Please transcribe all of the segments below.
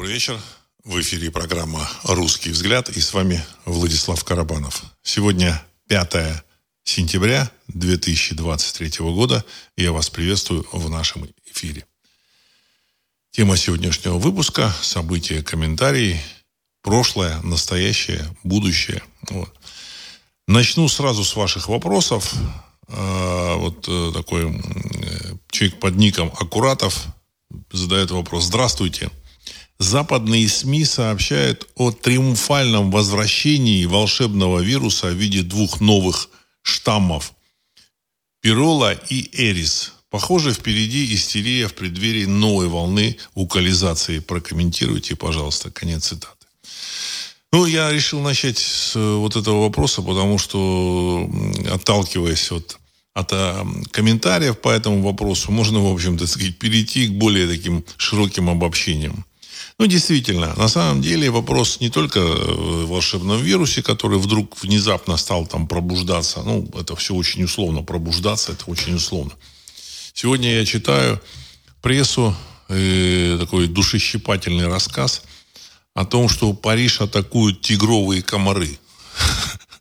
Добрый вечер. В эфире программа «Русский взгляд» и с вами Владислав Карабанов. Сегодня 5 сентября 2023 года. И я вас приветствую в нашем эфире. Тема сегодняшнего выпуска – события, комментарии, прошлое, настоящее, будущее. Вот. Начну сразу с ваших вопросов. А, вот э, такой э, человек под ником Аккуратов задает вопрос. Здравствуйте. Западные СМИ сообщают о триумфальном возвращении волшебного вируса в виде двух новых штаммов – Пирола и Эрис. Похоже, впереди истерия в преддверии новой волны укализации. Прокомментируйте, пожалуйста. Конец цитаты. Ну, я решил начать с э, вот этого вопроса, потому что, отталкиваясь от, от а, комментариев по этому вопросу, можно, в общем-то, сказать, перейти к более таким широким обобщениям. Ну, действительно, на самом деле вопрос не только в волшебном вирусе, который вдруг внезапно стал там пробуждаться. Ну, это все очень условно. Пробуждаться, это очень условно. Сегодня я читаю прессу, э, такой душещипательный рассказ о том, что Париж атакуют тигровые комары.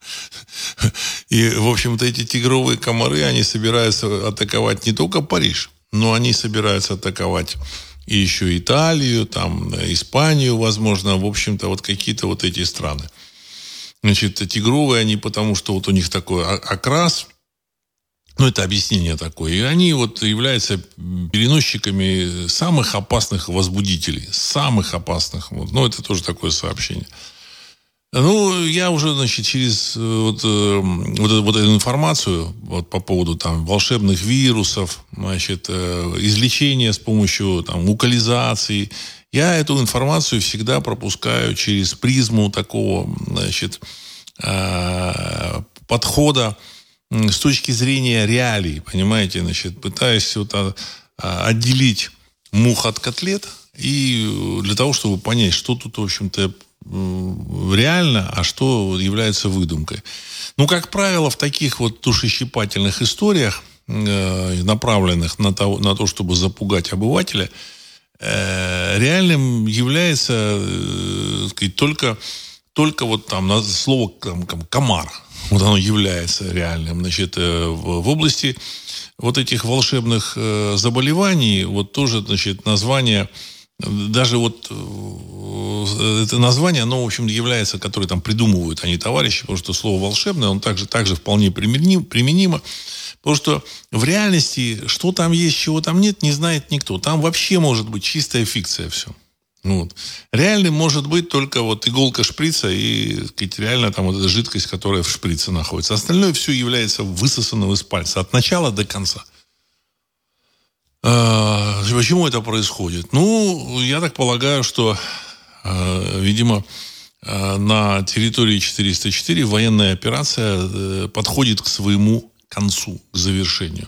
И, в общем-то, эти тигровые комары, они собираются атаковать не только Париж, но они собираются атаковать и еще Италию, там, Испанию, возможно, в общем-то, вот какие-то вот эти страны. Значит, тигровые они, потому что вот у них такой окрас, ну, это объяснение такое. И они вот являются переносчиками самых опасных возбудителей. Самых опасных. Вот. Ну, это тоже такое сообщение. Ну, я уже, значит, через э, вот, э, вот, вот эту информацию вот, по поводу там волшебных вирусов, значит, э, излечения с помощью там укализации, я эту информацию всегда пропускаю через призму такого, значит, подхода с точки зрения реалий, понимаете, значит, пытаюсь вот отделить мух от котлет, и для того, чтобы понять, что тут, в общем-то, реально, а что является выдумкой. Ну, как правило, в таких вот душещипательных историях, э, направленных на то, на то чтобы запугать обывателя, э, реальным является э, сказать, только, только вот там слово там, комар. Вот оно является реальным. Значит, в, области вот этих волшебных заболеваний, вот тоже, значит, название даже вот э, это название, оно, в общем, является, которое там придумывают они товарищи, потому что слово волшебное, оно также, также вполне применимо, применимо. Потому что в реальности, что там есть, чего там нет, не знает никто. Там вообще может быть чистая фикция все. Вот. Реальным может быть только вот иголка шприца и сказать, реально там вот эта жидкость, которая в шприце находится. Остальное все является высосанным из пальца от начала до конца. А, почему это происходит? Ну, я так полагаю, что, а, видимо, а, на территории 404 военная операция э, подходит к своему концу, к завершению.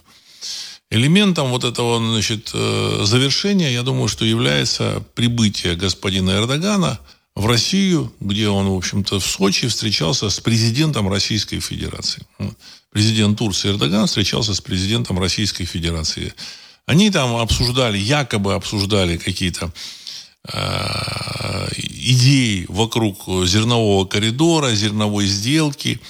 Элементом вот этого значит, э, завершения, я думаю, что является прибытие господина Эрдогана в Россию, где он, в общем-то, в Сочи встречался с президентом Российской Федерации. Президент Турции Эрдоган встречался с президентом Российской Федерации. Они там обсуждали, якобы обсуждали какие-то э, идеи вокруг зернового коридора, зерновой сделки.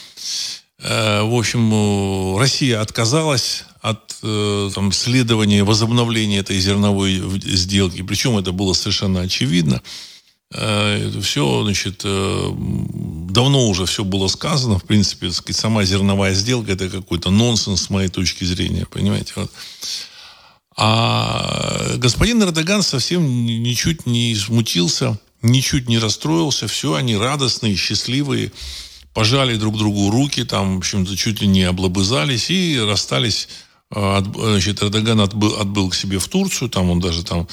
Э, в общем, Россия отказалась от э, там, следования, возобновления этой зерновой сделки. Причем это было совершенно очевидно. Э, все, значит, э, давно уже все было сказано. В принципе, сама зерновая сделка это какой-то нонсенс с моей точки зрения. Понимаете? Вот. А господин Эрдоган совсем ничуть не смутился, ничуть не расстроился. Все, они радостные, счастливые, пожали друг другу руки, там, в общем-то, чуть ли не облобызались и расстались. А, значит, Эрдоган отбыл, отбыл к себе в Турцию, там он даже там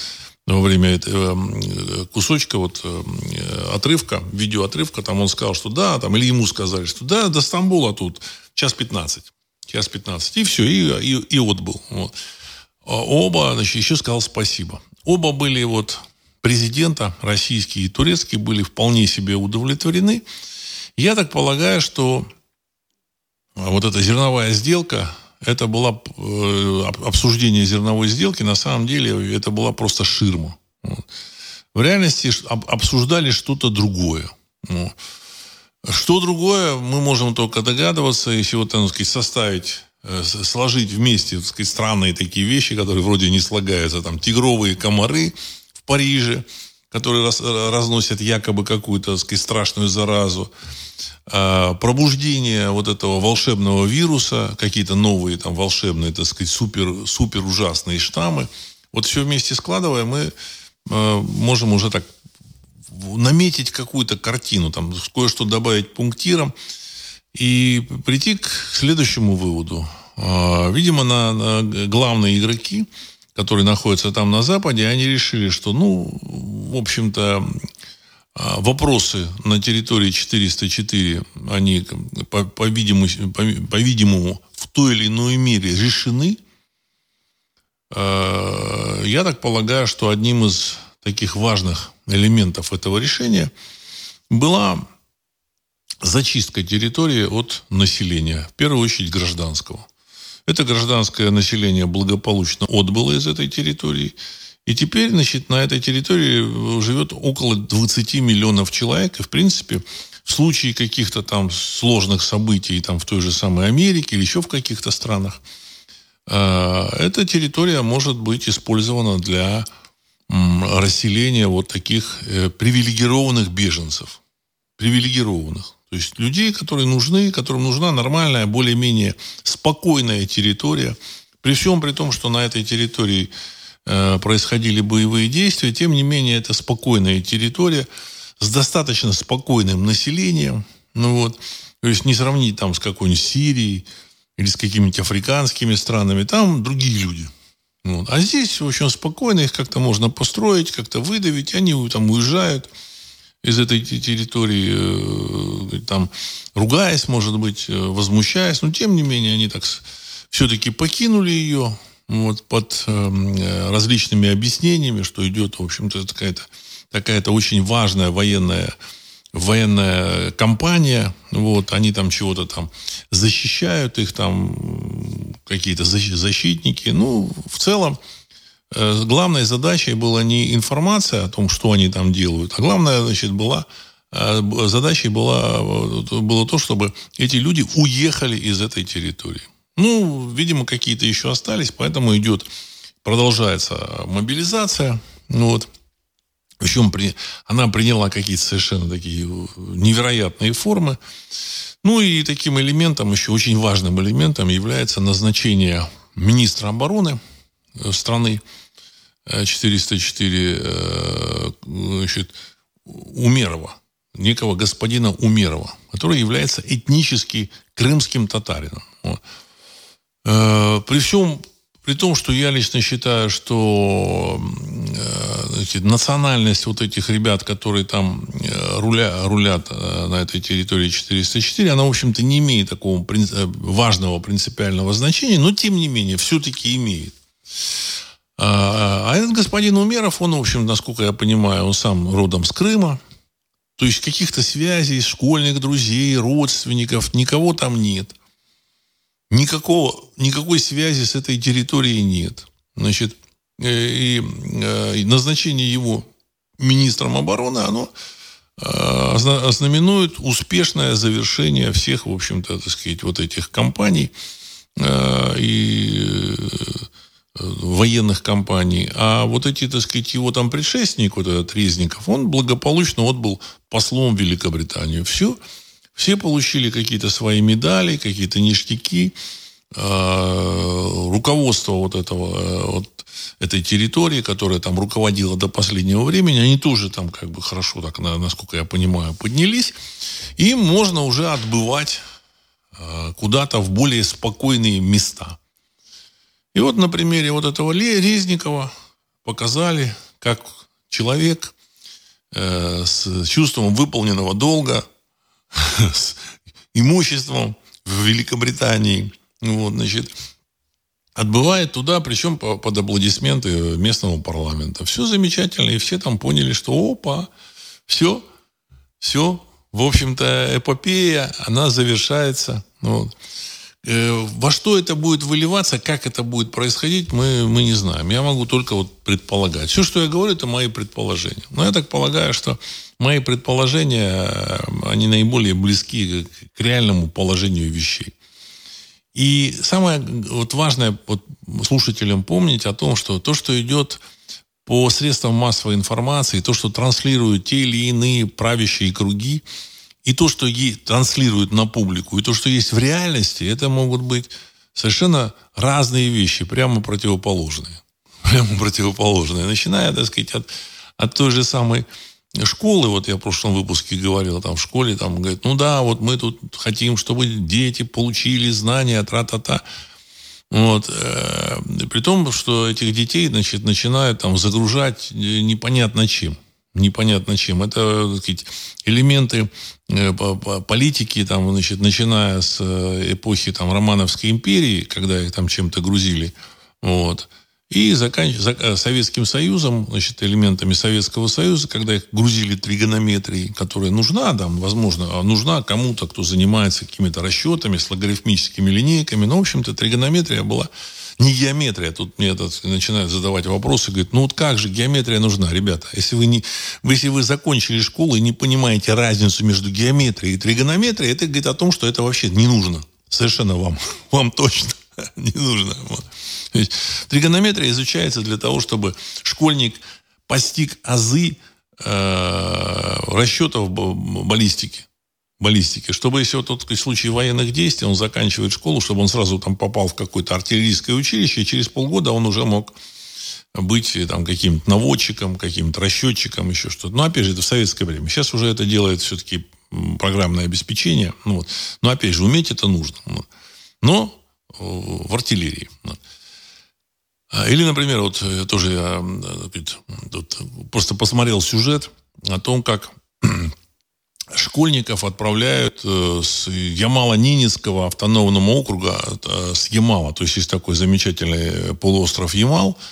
во время этого кусочка, вот отрывка, видеоотрывка, там он сказал, что да, там, или ему сказали, что да, до Стамбула тут час 15. Час 15. И все, и, и, и отбыл. Вот. А оба, значит, еще сказал спасибо. Оба были вот президента, российские и турецкие, были вполне себе удовлетворены. Я так полагаю, что вот эта зерновая сделка, это была э, обсуждение зерновой сделки, на самом деле это была просто ширма. в реальности обсуждали что-то другое. Ну, что другое, мы можем только догадываться, если вот, так сказать, составить сложить вместе так сказать, странные такие вещи, которые вроде не слагаются. Там тигровые комары в Париже, которые раз, разносят якобы какую-то так сказать, страшную заразу. А, пробуждение вот этого волшебного вируса, какие-то новые там волшебные, так сказать, супер, супер ужасные штаммы. Вот все вместе складывая, мы э, можем уже так наметить какую-то картину, там кое-что добавить пунктиром и прийти к следующему выводу. А, видимо, на, на главные игроки, которые находятся там на Западе, они решили, что, ну, в общем-то, а, вопросы на территории 404, они, по-видимому, по, по-видимому, в той или иной мере решены. А, я так полагаю, что одним из таких важных элементов этого решения была зачистка территории от населения, в первую очередь гражданского. Это гражданское население благополучно отбыло из этой территории. И теперь, значит, на этой территории живет около 20 миллионов человек. И, в принципе, в случае каких-то там сложных событий там, в той же самой Америке или еще в каких-то странах, э, эта территория может быть использована для расселения вот таких э, привилегированных беженцев. Привилегированных. То есть людей, которые нужны, которым нужна нормальная, более-менее спокойная территория. При всем при том, что на этой территории э, происходили боевые действия, тем не менее это спокойная территория с достаточно спокойным населением. Ну вот, то есть не сравнить там с какой-нибудь Сирией или с какими-нибудь африканскими странами. Там другие люди – вот. А здесь очень спокойно, их как-то можно построить, как-то выдавить, они там уезжают из этой территории, э, там, ругаясь, может быть, э, возмущаясь, но тем не менее они так все-таки покинули ее вот, под э, различными объяснениями, что идет, в общем-то, такая-то очень важная военная военная компания, вот, они там чего-то там защищают, их там какие-то защитники. Ну, в целом, э, главной задачей была не информация о том, что они там делают, а главная, значит, была э, задачей была, было то, чтобы эти люди уехали из этой территории. Ну, видимо, какие-то еще остались, поэтому идет, продолжается мобилизация. Ну, вот. Причем при, она приняла какие-то совершенно такие невероятные формы. Ну и таким элементом, еще очень важным элементом является назначение министра обороны э, страны 404 э, э, значит, Умерова, некого господина Умерова, который является этнически крымским татарином. При всем при том, что я лично считаю, что значит, национальность вот этих ребят, которые там э, руля, рулят э, на этой территории 404, она, в общем-то, не имеет такого э, важного принципиального значения, но, тем не менее, все-таки имеет. А, а этот господин Умеров, он, в общем, насколько я понимаю, он сам родом с Крыма. То есть каких-то связей, школьных друзей, родственников, никого там нет. Никакого, никакой связи с этой территорией нет. Значит, Э, и назначение его министром обороны, оно э, ознаменует успешное завершение всех, в общем-то, так сказать, вот этих кампаний э, и военных кампаний. А вот эти, так сказать, его там предшественник, вот этот Резников, он благополучно отбыл послом в Великобританию. Все, все получили какие-то свои медали, какие-то ништяки. Руководство вот этого, вот этой территории, которая там руководила до последнего времени, они тоже там как бы хорошо, так, насколько я понимаю, поднялись. И можно уже отбывать э, куда-то в более спокойные места. И вот на примере вот этого Резникова показали, как человек э, с чувством выполненного долга, с имуществом в Великобритании, вот, значит, отбывает туда, причем под аплодисменты местного парламента. Все замечательно, и все там поняли, что опа, все, все, в общем-то, эпопея, она завершается. Вот. Э, во что это будет выливаться, как это будет происходить, мы, мы не знаем. Я могу только вот предполагать. Все, что я говорю, это мои предположения. Но я так полагаю, что мои предположения, э, они наиболее близки к реальному положению вещей. И самое вот важное вот, слушателям помнить о том, что то, что идет по средствам массовой информации, то, что транслируют те или иные правящие круги, и то, что транслируют на публику, и то, что есть в реальности, это могут быть совершенно разные вещи, прямо противоположные. Прямо противоположные. Начиная, так сказать, от, от той же самой школы, вот я в прошлом выпуске говорил, там в школе, там, говорит, ну да, вот мы тут хотим, чтобы дети получили знания, тра-та-та. Вот. Э, при том, что этих детей, значит, начинают там загружать непонятно чем. Непонятно чем. Это, сказать, элементы э, политики, там, значит, начиная с э, эпохи там, Романовской империи, когда их там чем-то грузили, вот, и заканч... Э, Советским Союзом, значит, элементами Советского Союза, когда их грузили тригонометрией, которая нужна, там, возможно, а нужна кому-то, кто занимается какими-то расчетами с логарифмическими линейками. Но, в общем-то, тригонометрия была не геометрия. Тут мне этот, начинают задавать вопросы, говорят, ну вот как же геометрия нужна, ребята? Если вы, не, если вы закончили школу и не понимаете разницу между геометрией и тригонометрией, это говорит о том, что это вообще не нужно. Совершенно вам. Вам точно не нужно. Вот. Тригонометрия изучается для того, чтобы школьник постиг азы э, расчетов баллистики. Баллистики. Чтобы, если вот тот случай военных действий, он заканчивает школу, чтобы он сразу там попал в какое-то артиллерийское училище, и через полгода он уже мог быть там каким-то наводчиком, каким-то расчетчиком, еще что-то. Но, опять же, это в советское время. Сейчас уже это делает все-таки программное обеспечение. Ну, вот. Но, опять же, уметь это нужно. Но в артиллерии. А, или, например, вот э, тоже я тут просто посмотрел сюжет о том, как школьников отправляют э, с Ямало-Ненецкого автономного округа, э, с Ямала. То есть есть такой замечательный полуостров Ямал –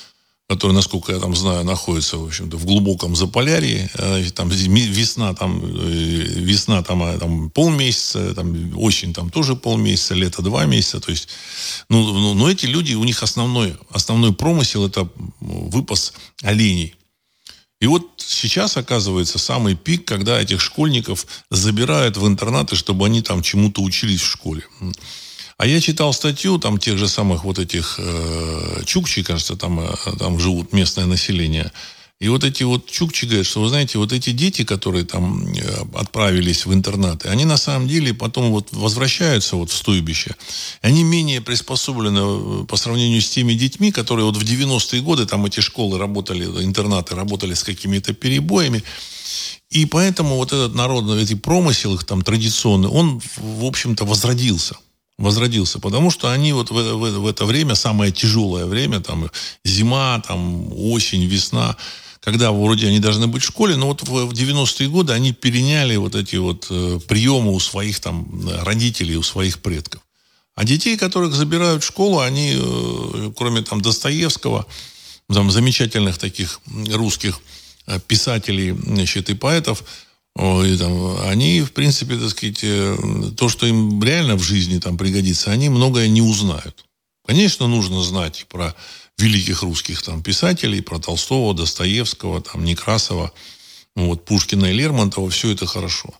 который, насколько я там знаю, находится, в общем-то, в глубоком Заполярье. Э, там весна, там, э, весна там, там полмесяца, там, осень там тоже полмесяца, лето два месяца. То есть, ну, ну, но эти люди, у них основной, основной промысел – это выпас оленей. И вот сейчас, оказывается, самый пик, когда этих школьников забирают в интернаты, чтобы они там чему-то учились в школе. А я читал статью там тех же самых вот этих э, чукчи, кажется, там, э, там живут местное население. И вот эти вот чукчи говорят, что, вы знаете, вот эти дети, которые там э, отправились в интернаты, они на самом деле потом вот возвращаются вот в стойбище. Они менее приспособлены э, по сравнению с теми детьми, которые вот в 90-е годы там эти школы работали, интернаты работали с какими-то перебоями. И поэтому вот этот народный, эти промысел их там традиционный, он, в общем-то, возродился возродился, потому что они вот в, в, в это время, самое тяжелое время, там зима, там осень, весна, когда вроде они должны быть в школе, но вот в 90-е годы они переняли вот эти вот э, приемы у своих там родителей, у своих предков. А детей, которых забирают в школу, они, э, кроме там Достоевского, там замечательных таких русских э, писателей значит, и поэтов, и, там, они, в принципе, так сказать, э, то, что им реально в жизни там пригодится, они многое не узнают. Конечно, нужно знать про великих русских там писателей, про Толстого, Достоевского, там, Некрасова, вот, Пушкина и Лермонтова, все это хорошо.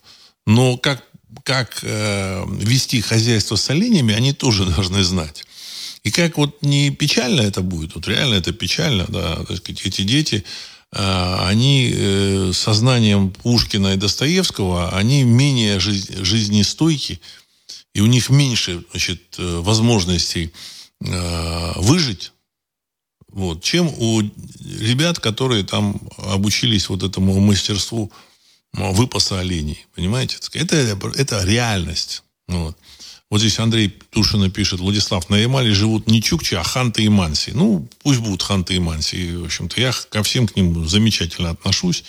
Но как, как э, вести хозяйство с оленями, они тоже должны знать. И как вот не печально это будет, вот реально это печально, да, так сказать, эти дети, Э, они э, сознанием Пушкина и Достоевского, они менее жизнестойки, и у них меньше значит, э, выжить, вот, чем у ребят, которые там обучились вот этому мастерству выпаса оленей. Понимаете? Это, это реальность. Вот. Вот здесь Андрей Тушина пишет, Владислав, на Ямале живут не чукчи, а ханты и манси. Ну, пусть будут ханты и манси. В общем-то, я ко всем к ним замечательно отношусь.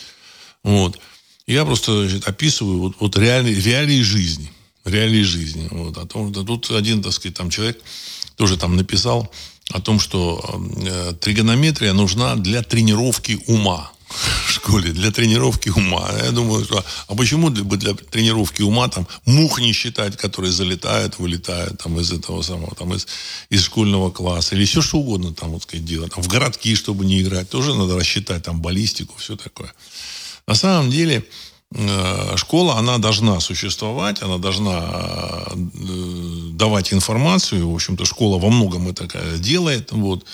Вот. Я просто значит, описываю вот, вот реалии, реалии жизни. Реалии жизни. Вот. О том, да, тут один, так сказать, там человек тоже там написал о том, что э, тригонометрия нужна для тренировки ума. в школе для тренировки ума. Я думаю, что, а почему для, для тренировки ума там мух не считать, которые залетают, вылетают там из этого самого, там из, из школьного класса или все что угодно там вот сказать делать. Там, в городки, чтобы не играть, тоже надо рассчитать там баллистику, все такое. На самом деле э, школа, она должна существовать, она должна э, давать информацию. В общем-то, школа во многом это делает. Вот.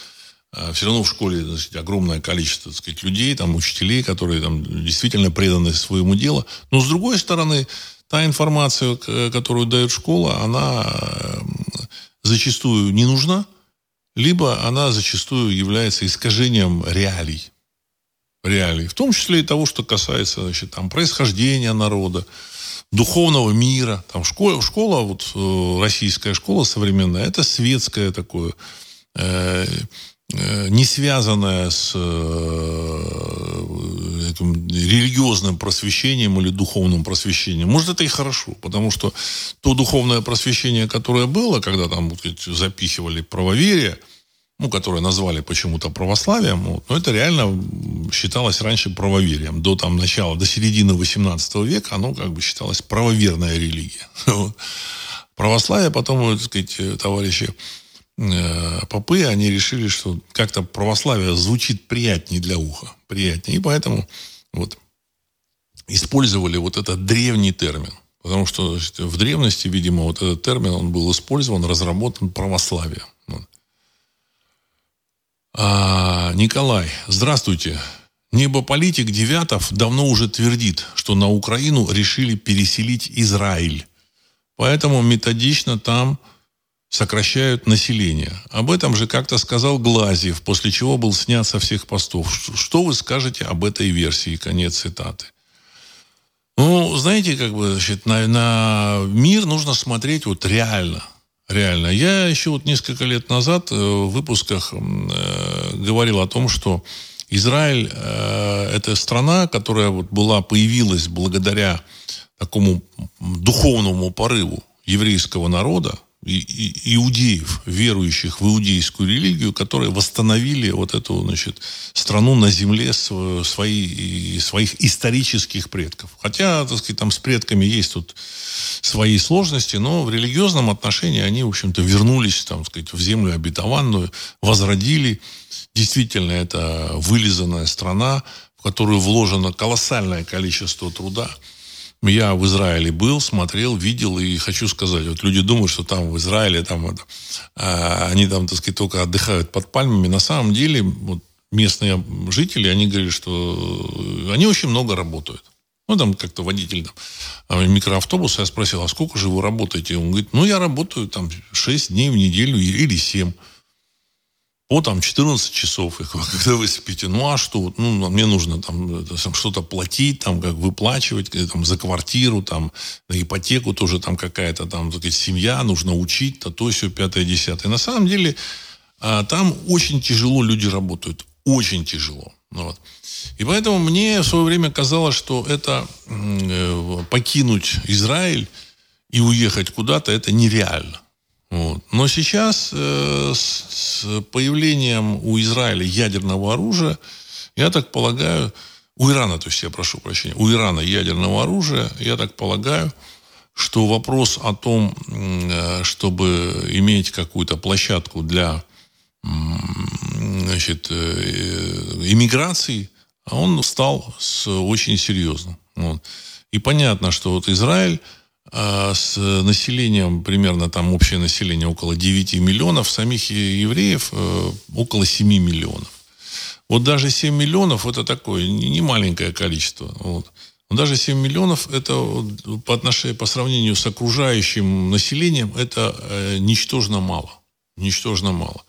А все равно в школе значит, огромное количество так сказать, людей, там, учителей, которые там, действительно преданы своему делу. Но, с другой стороны, та информация, которую дает школа, она зачастую не нужна, либо она зачастую является искажением реалий. Реалий. В том числе и того, что касается значит, там, происхождения народа, духовного мира. Там школа, школа вот, э, российская школа современная, это светское такое э, Э, не связанная с э, этим религиозным просвещением или духовным просвещением. Может, это и хорошо, потому что то духовное просвещение, которое было, когда там вот, запихивали правоверие, ну, которое назвали почему-то православием, вот, но это реально считалось раньше правоверием. До там начала, до середины 18 века оно как бы считалось правоверная религия. Православие потом, так сказать, товарищи Э, попы, они решили, что как-то православие звучит приятнее для уха. Приятнее. И поэтому вот использовали вот этот древний термин. Потому что значит, в древности, видимо, вот этот термин, он был использован, разработан православием. А, Николай, здравствуйте. Небополитик Девятов давно уже твердит, что на Украину решили переселить Израиль. Поэтому методично там сокращают население. Об этом же как-то сказал Глазьев, после чего был снят со всех постов. Что вы скажете об этой версии? Конец цитаты. Ну, знаете, как бы, значит, на, на мир нужно смотреть вот реально. Реально. Я еще вот несколько лет назад э, в выпусках э, говорил о том, что Израиль э, это страна, которая вот была, появилась благодаря такому духовному порыву еврейского народа, иудеев, верующих в иудейскую религию, которые восстановили вот эту значит, страну на земле свои, своих исторических предков. Хотя, так сказать, там с предками есть тут свои сложности, но в религиозном отношении они, в общем-то, вернулись там, сказать, в землю обетованную, возродили. Действительно, это вылизанная страна, в которую вложено колоссальное количество труда – я в Израиле был, смотрел, видел, и хочу сказать, вот люди думают, что там в Израиле, там это, а, они там, так сказать, только отдыхают под пальмами. На самом деле, вот, местные жители, они говорили, что они очень много работают. Ну, там как-то водитель там, а, микроавтобуса, я спросил, а сколько же вы работаете? Он говорит, ну, я работаю там 6 дней в неделю или 7 по там 14 часов, их, когда вы спите. Ну, а что? Ну, мне нужно там, там что-то платить, там, как выплачивать, там, за квартиру, там, на ипотеку тоже там какая-то там, так сказать, семья, нужно учить, то, то, все, пятое, десятое. На самом деле, а, там очень тяжело люди работают. Очень тяжело. Ну, вот. И поэтому мне в свое время казалось, что это э, покинуть Израиль и уехать куда-то, это нереально. Вот. Но сейчас э, с, с появлением у Израиля ядерного оружия, я так полагаю, у Ирана, то есть я прошу прощения, у Ирана ядерного оружия, я так полагаю, что вопрос о том, э, чтобы иметь какую-то площадку для значит, э, иммиграции, он стал очень серьезным. Вот. И понятно, что вот Израиль а с населением, примерно там общее население около 9 миллионов, самих евреев э, около 7 миллионов. Вот даже 7 миллионов это такое не маленькое количество. Вот. Но даже 7 миллионов это по отношению, по сравнению с окружающим населением это э, ничтожно мало. Ничтожно мало.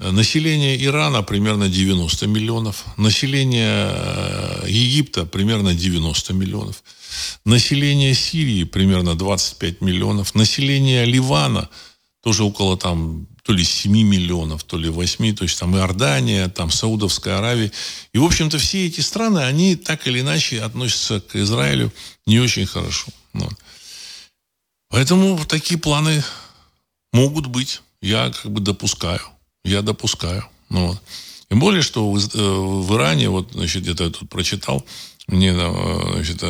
Население Ирана примерно 90 миллионов. Население э, Египта примерно 90 миллионов. Население Сирии примерно 25 миллионов. Население Ливана тоже около там то ли 7 миллионов, то ли 8, то есть там Иордания, там Саудовская Аравия. И, в общем-то, все эти страны, они так или иначе относятся к Израилю не очень хорошо. Вот. Поэтому такие планы могут быть. Я как бы допускаю. Я допускаю. Ну, вот. Тем более, что в, в Иране, вот, значит, где-то я тут прочитал, мне значит,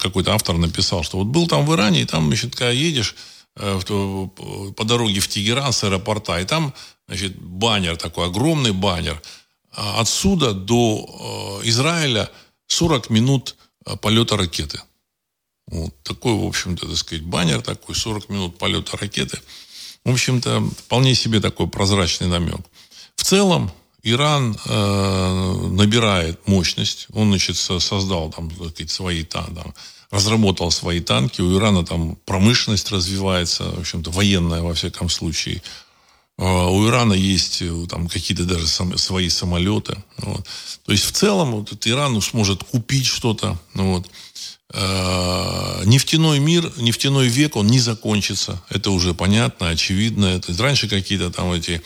какой-то автор написал, что вот был там в Иране, и там, значит, когда едешь по дороге в Тегеран с аэропорта, и там, значит, баннер такой, огромный баннер. А отсюда до Израиля 40 минут полета ракеты. Вот такой, в общем-то, так сказать, баннер такой, 40 минут полета ракеты. В общем-то, вполне себе такой прозрачный намек. В целом, Иран э, набирает мощность. Он, значит, создал там, сказать, свои там, разработал свои танки. У Ирана там промышленность развивается, в общем-то, военная, во всяком случае. А у Ирана есть э, там какие-то даже свои самолеты. Вот. То есть в целом вот, Иран сможет купить что-то. Вот. Э, нефтяной мир, нефтяной век, он не закончится. Это уже понятно, очевидно. Это, раньше какие-то там эти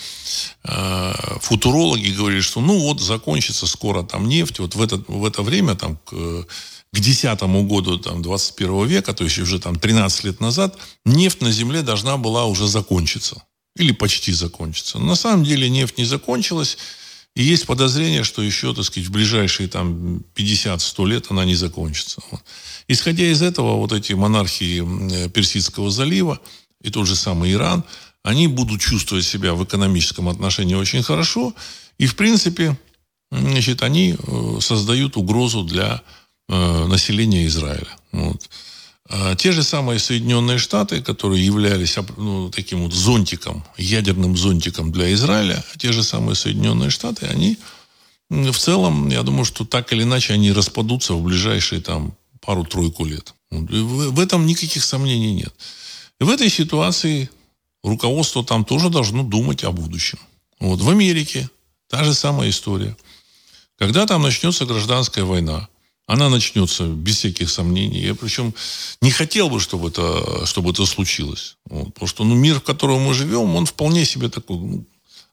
э, футурологи говорили, что ну вот закончится скоро там нефть. Вот в это, в это время там к, к десятому году там, 21 века, то есть уже там 13 лет назад, нефть на Земле должна была уже закончиться. Или почти закончиться. Но на самом деле нефть не закончилась. И есть подозрение, что еще, так сказать, в ближайшие там 50-100 лет она не закончится. Исходя из этого, вот эти монархии Персидского залива и тот же самый Иран, они будут чувствовать себя в экономическом отношении очень хорошо. И, в принципе, значит, они э, создают угрозу для э, населения Израиля. Вот. А те же самые Соединенные Штаты, которые являлись ну, таким вот зонтиком, ядерным зонтиком для Израиля, те же самые Соединенные Штаты, они в целом, я думаю, что так или иначе они распадутся в ближайшие там пару-тройку лет. В, этом никаких сомнений нет. В этой ситуации руководство там тоже должно думать о будущем. Вот в Америке та же самая история. Когда там начнется гражданская война, она начнется без всяких сомнений. Я причем не хотел бы, чтобы это, чтобы это случилось. Вот, потому что ну, мир, в котором мы живем, он вполне себе такой ну,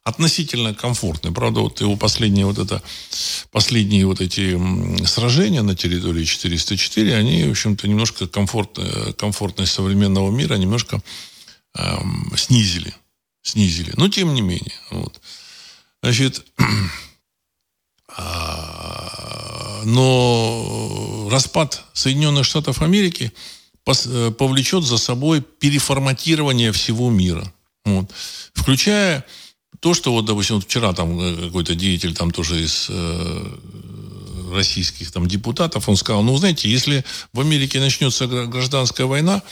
относительно комфортный. Правда, вот его последние вот это, последние вот эти сражения на территории 404, они, в общем-то, немножко комфорт, комфортность современного мира немножко эм, снизили. Снизили. Но тем не менее. Вот. Значит, но распад Соединенных Штатов Америки э, повлечет за собой переформатирование всего мира. Вот. Включая то, что вот, допустим, вчера там э, какой-то деятель там тоже из э, российских там депутатов, он сказал, ну, знаете, если в Америке начнется гражданская война,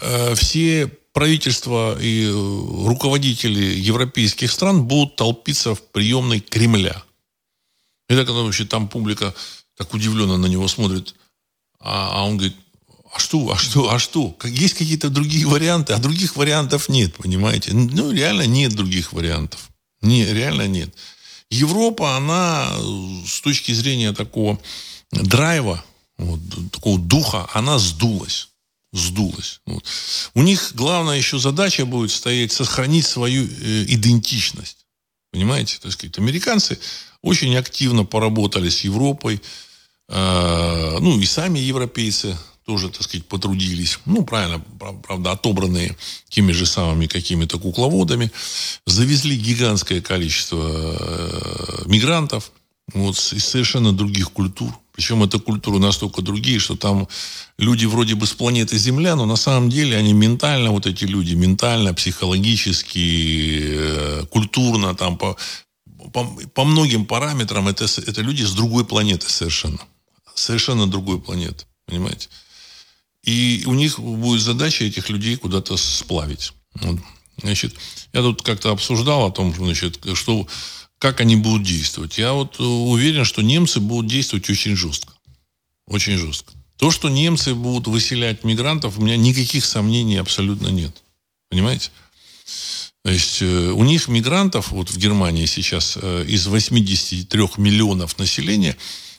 э, все правительства и э, руководители европейских стран будут толпиться в приемной Кремля. И так, вообще, там публика так удивленно на него смотрит. А, а он говорит, а что, а что, а что? Есть какие-то другие варианты, а других вариантов нет, понимаете? Ну, реально нет других вариантов. Не, реально нет. Европа, она с точки зрения такого драйва, вот, такого духа, она сдулась. Сдулась. Вот. У них главная еще задача будет стоять сохранить свою э, идентичность. Понимаете? То есть, американцы очень активно поработали с Европой, э, ну и сами европейцы тоже, так сказать, потрудились. Ну, правильно, правда, отобранные теми же самыми какими-то кукловодами. Завезли гигантское количество э, мигрантов вот, из совершенно других культур. Причем это культуры настолько другие, что там люди вроде бы с планеты Земля, но на самом деле они ментально, вот эти люди, ментально, психологически, э, культурно, там, по, по, по многим параметрам это, это люди с другой планеты совершенно. Совершенно другой планеты. Понимаете? И у них будет задача этих людей куда-то сплавить. Вот. Значит, я тут как-то обсуждал о том, значит, что, как они будут действовать. Я вот уверен, что немцы будут действовать очень жестко. Очень жестко. То, что немцы будут выселять мигрантов, у меня никаких сомнений абсолютно нет. Понимаете? То есть э, у них мигрантов, вот в Германии сейчас э, из 83 миллионов населения,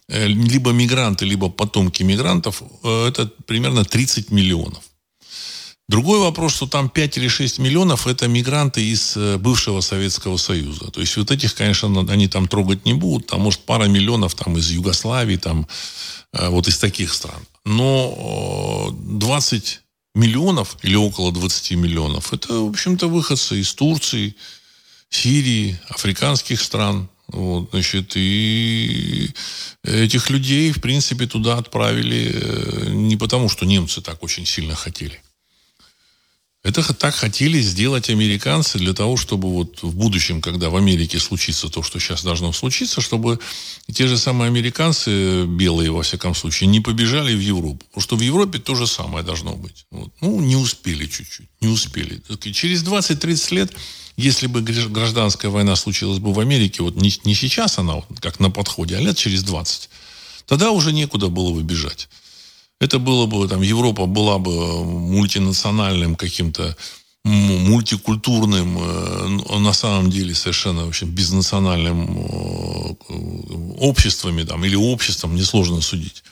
э, либо мигранты, либо потомки мигрантов, это примерно 30 миллионов. Другой вопрос, что там 5 или 6 миллионов это мигранты из бывшего Советского Союза. То есть вот этих, конечно, они там трогать не будут. Там, может, пара миллионов там из Югославии, там, вот из таких стран. Но 20 миллионов или около 20 миллионов, это, в общем-то, выходцы из Турции, Сирии, африканских стран. Вот, значит, и этих людей, в принципе, туда отправили э, не потому, что немцы так очень сильно хотели. Это так хотели сделать американцы для того, чтобы вот в будущем, когда в Америке случится то, что сейчас должно случиться, чтобы те же самые американцы, белые во всяком случае, не побежали в Европу. Потому что в Европе то же самое должно быть. Вот. Ну, не успели чуть-чуть, не успели. Через 20-30 лет, если бы гражданская война случилась бы в Америке, вот не, не сейчас она как на подходе, а лет через 20, тогда уже некуда было бы бежать. Это было бы, там, Европа была бы мультинациональным каким-то мультикультурным, э, на самом деле совершенно вообще безнациональным э, обществами там, или обществом, несложно судить,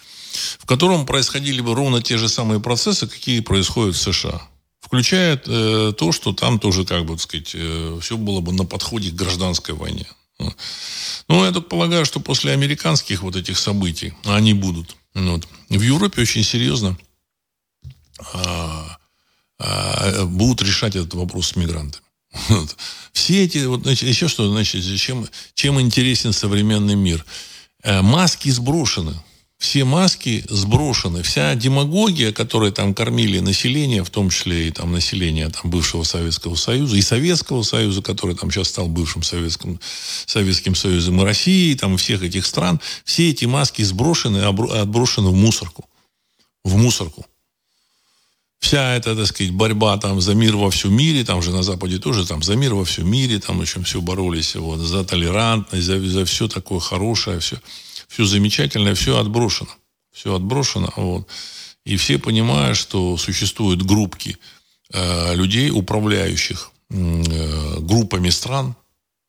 в котором происходили бы ровно те же самые процессы, какие происходят в США. Включая э, то, что там тоже, как бы, так сказать, э, все было бы на подходе к гражданской войне. Ну, я так полагаю, что после американских вот этих событий, они будут, вот, в Европе очень серьезно а, а, будут решать этот вопрос с мигрантами. Вот. Все эти, вот, значит, еще что, значит, чем, чем интересен современный мир? Э, маски сброшены все маски сброшены. Вся демагогия, которой там кормили население, в том числе и там население там, бывшего Советского Союза, и Советского Союза, который там сейчас стал бывшим Советским, Советским Союзом, и России, там, всех этих стран, все эти маски сброшены и отброшены в мусорку. В мусорку. Вся эта, так сказать, борьба там за мир во всем мире, там же на Западе тоже там за мир во всем мире, там, в общем, все боролись вот, за толерантность, за, за все такое хорошее, все все замечательное, все отброшено. Все отброшено. Вот. И все понимают, что существуют группки э, людей, управляющих э, группами стран,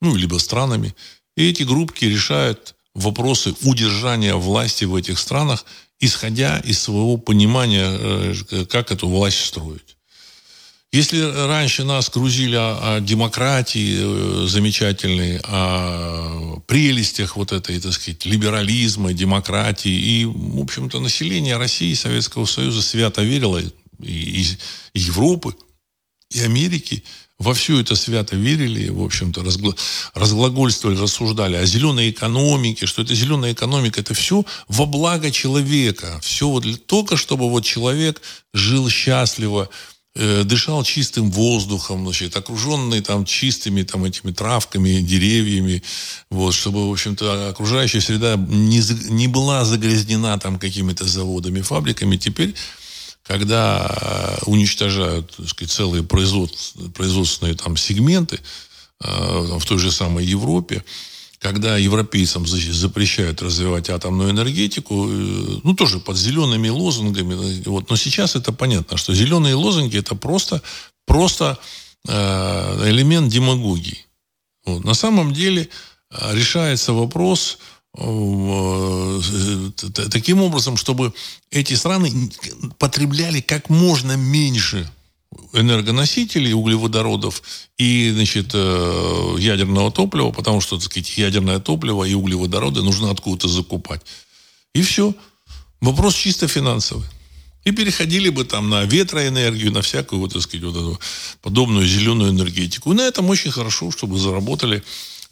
ну, либо странами. И эти группки решают вопросы удержания власти в этих странах, исходя из своего понимания, э, как эту власть строить. Если раньше нас грузили о, о демократии э, замечательной, о прелестях вот этой, так сказать, либерализма, демократии, и, в общем-то, население России и Советского Союза свято верило, и, и, Европы, и Америки, во все это свято верили, в общем-то, разгла... разглагольствовали, рассуждали о зеленой экономике, что это зеленая экономика, это все во благо человека. Все вот для... только чтобы вот человек жил счастливо, дышал чистым воздухом, значит, окруженный там чистыми там этими травками, деревьями, вот, чтобы, в общем-то, окружающая среда не, не была загрязнена там какими-то заводами, фабриками. Теперь, когда э, уничтожают, так сказать, целые производственные там сегменты э, в той же самой Европе, когда европейцам запрещают развивать атомную энергетику, э, ну, тоже под зелеными лозунгами. Вот. Но сейчас это понятно, что зеленые лозунги – это просто, просто э, элемент демагогии. Вот. На самом деле э, решается вопрос таким образом, чтобы эти страны потребляли как можно меньше энергоносителей, углеводородов и, значит, э, ядерного топлива, потому что, так сказать, ядерное топливо и углеводороды нужно откуда-то закупать. И все. Вопрос чисто финансовый. И переходили бы там на ветроэнергию, на всякую, вот, так сказать, вот эту подобную зеленую энергетику. И на этом очень хорошо, чтобы заработали